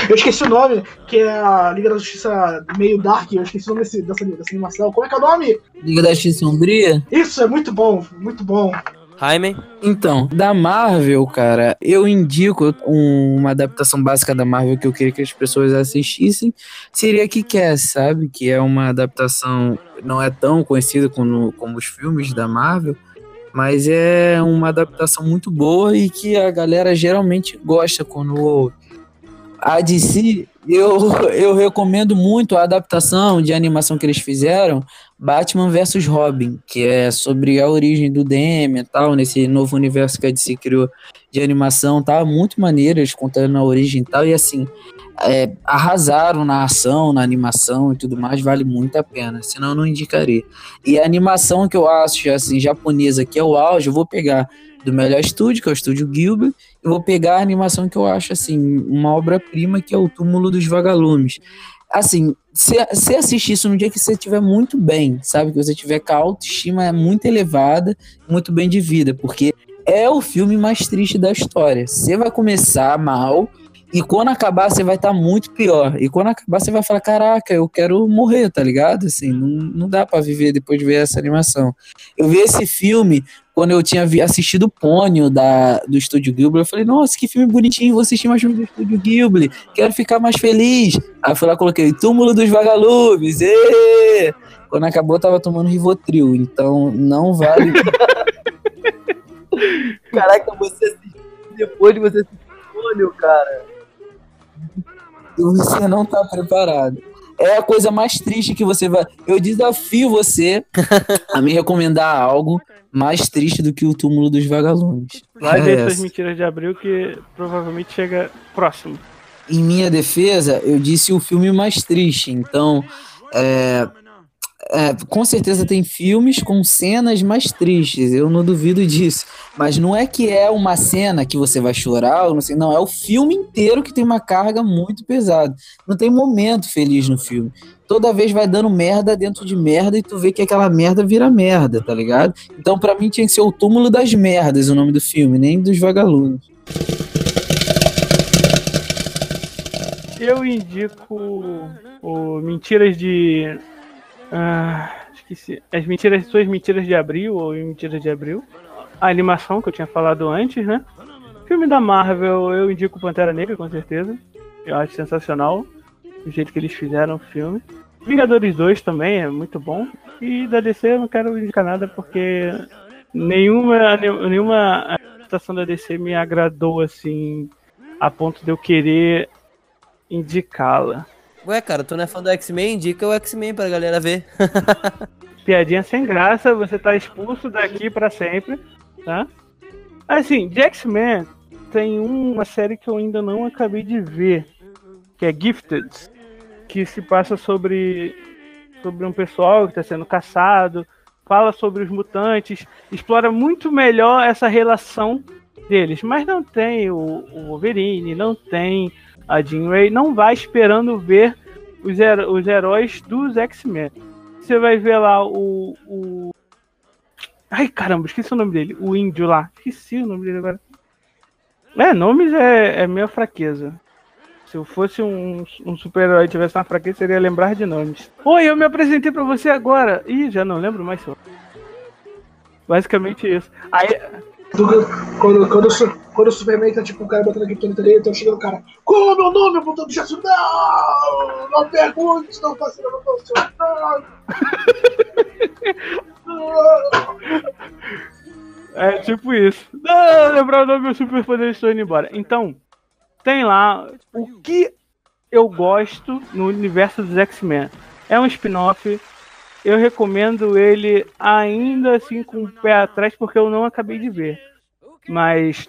Eu esqueci o nome, que é a Liga da Justiça meio dark. Eu esqueci o nome desse, dessa, dessa animação. Como é que é o nome? Liga da X Sombria? Isso, é muito bom, muito bom. Jaime? Então, da Marvel, cara, eu indico um- uma adaptação básica da Marvel que eu queria que as pessoas assistissem. Seria Kick-Ass, sabe? Que é uma adaptação, não é tão conhecida como, como os filmes da Marvel, mas é uma adaptação muito boa e que a galera geralmente gosta quando. A DC, eu, eu recomendo muito a adaptação de animação que eles fizeram, Batman vs Robin, que é sobre a origem do Damian e tal, nesse novo universo que a DC criou de animação, tá muito maneiro, eles contando a origem e tal, e assim, é, arrasaram na ação, na animação e tudo mais, vale muito a pena, senão eu não indicaria. E a animação que eu acho, assim, japonesa, que é o auge, eu vou pegar do melhor estúdio, que é o estúdio Gilbert, eu vou pegar a animação que eu acho, assim, uma obra-prima, que é o Túmulo dos Vagalumes. Assim, você assistir isso no dia que você estiver muito bem, sabe? Que você tiver com a autoestima muito elevada, muito bem de vida, porque é o filme mais triste da história. Você vai começar mal e quando acabar você vai estar muito pior. E quando acabar você vai falar, caraca, eu quero morrer, tá ligado? Assim, não, não dá pra viver depois de ver essa animação. Eu vi esse filme quando eu tinha assistido o Pônio da, do Estúdio Ghibli, eu falei, nossa, que filme bonitinho, vou assistir mais filme do Estúdio Ghibli, quero ficar mais feliz. Aí eu fui lá e coloquei Túmulo dos Vagalumes, ê! Quando acabou, eu tava tomando Rivotril, então não vale. Caraca, você assistiu depois de você assistir o Olho, cara. você não tá preparado. É a coisa mais triste que você vai. Eu desafio você a me recomendar algo mais triste do que o túmulo dos vagalumes. Vai É ver essas essa. mentiras de abril que provavelmente chega próximo. Em minha defesa, eu disse o filme mais triste. Então, é, é, com certeza tem filmes com cenas mais tristes. Eu não duvido disso. Mas não é que é uma cena que você vai chorar, ou não sei. Não, é o filme inteiro que tem uma carga muito pesada. Não tem momento feliz no filme. Toda vez vai dando merda dentro de merda e tu vê que aquela merda vira merda, tá ligado? Então, pra mim, tinha que ser o túmulo das merdas o nome do filme, nem dos vagalumes. Eu indico o Mentiras de. Ah, esqueci. As mentiras, suas mentiras de abril ou mentiras de abril. A animação que eu tinha falado antes, né? Filme da Marvel, eu indico Pantera Negra, com certeza. Eu acho sensacional o jeito que eles fizeram o filme. Vingadores 2 também é muito bom. E da DC eu não quero indicar nada porque nenhuma, nenhuma adaptação da DC me agradou assim a ponto de eu querer indicá-la. Ué, cara, tu não é fã do X-Men? Indica o X-Men pra galera ver. Piadinha sem graça, você tá expulso daqui pra sempre, tá? Assim, de X-Men tem uma série que eu ainda não acabei de ver, que é Gifted, que se passa sobre sobre um pessoal que está sendo caçado, fala sobre os mutantes, explora muito melhor essa relação deles, mas não tem o, o Wolverine, não tem a Jean Grey, não vai esperando ver os, heró- os heróis dos X-Men. Você vai ver lá o, o. Ai caramba, esqueci o nome dele. O índio lá. Esqueci o nome dele agora. É, nomes é, é minha fraqueza. Se eu fosse um, um super-herói e tivesse uma fraqueza, seria lembrar de nomes. Oi, eu me apresentei pra você agora. Ih, já não lembro mais. seu. Basicamente isso. Aí, Quando, quando, quando o Superman tá tipo o cara botando a criptonita dele, então chega o cara, qual é o meu nome? Apontando já não! Não pergunte, não faça nada com o seu nome! É tipo isso. Não, lembrar o nome do meu superpoder estou indo embora. Então, tem lá o que eu gosto no universo dos X-Men. É um spin-off. Eu recomendo ele ainda assim com o pé atrás, porque eu não acabei de ver. Mas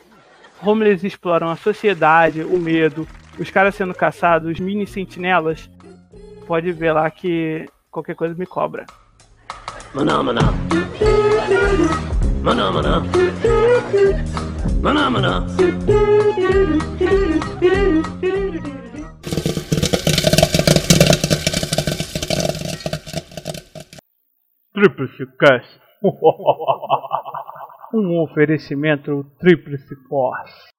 como eles exploram a sociedade, o medo, os caras sendo caçados, os mini sentinelas, pode ver lá que qualquer coisa me cobra. Maná, maná. Maná, maná. Maná, maná. Tríplice Cast. um oferecimento Tríplice Force.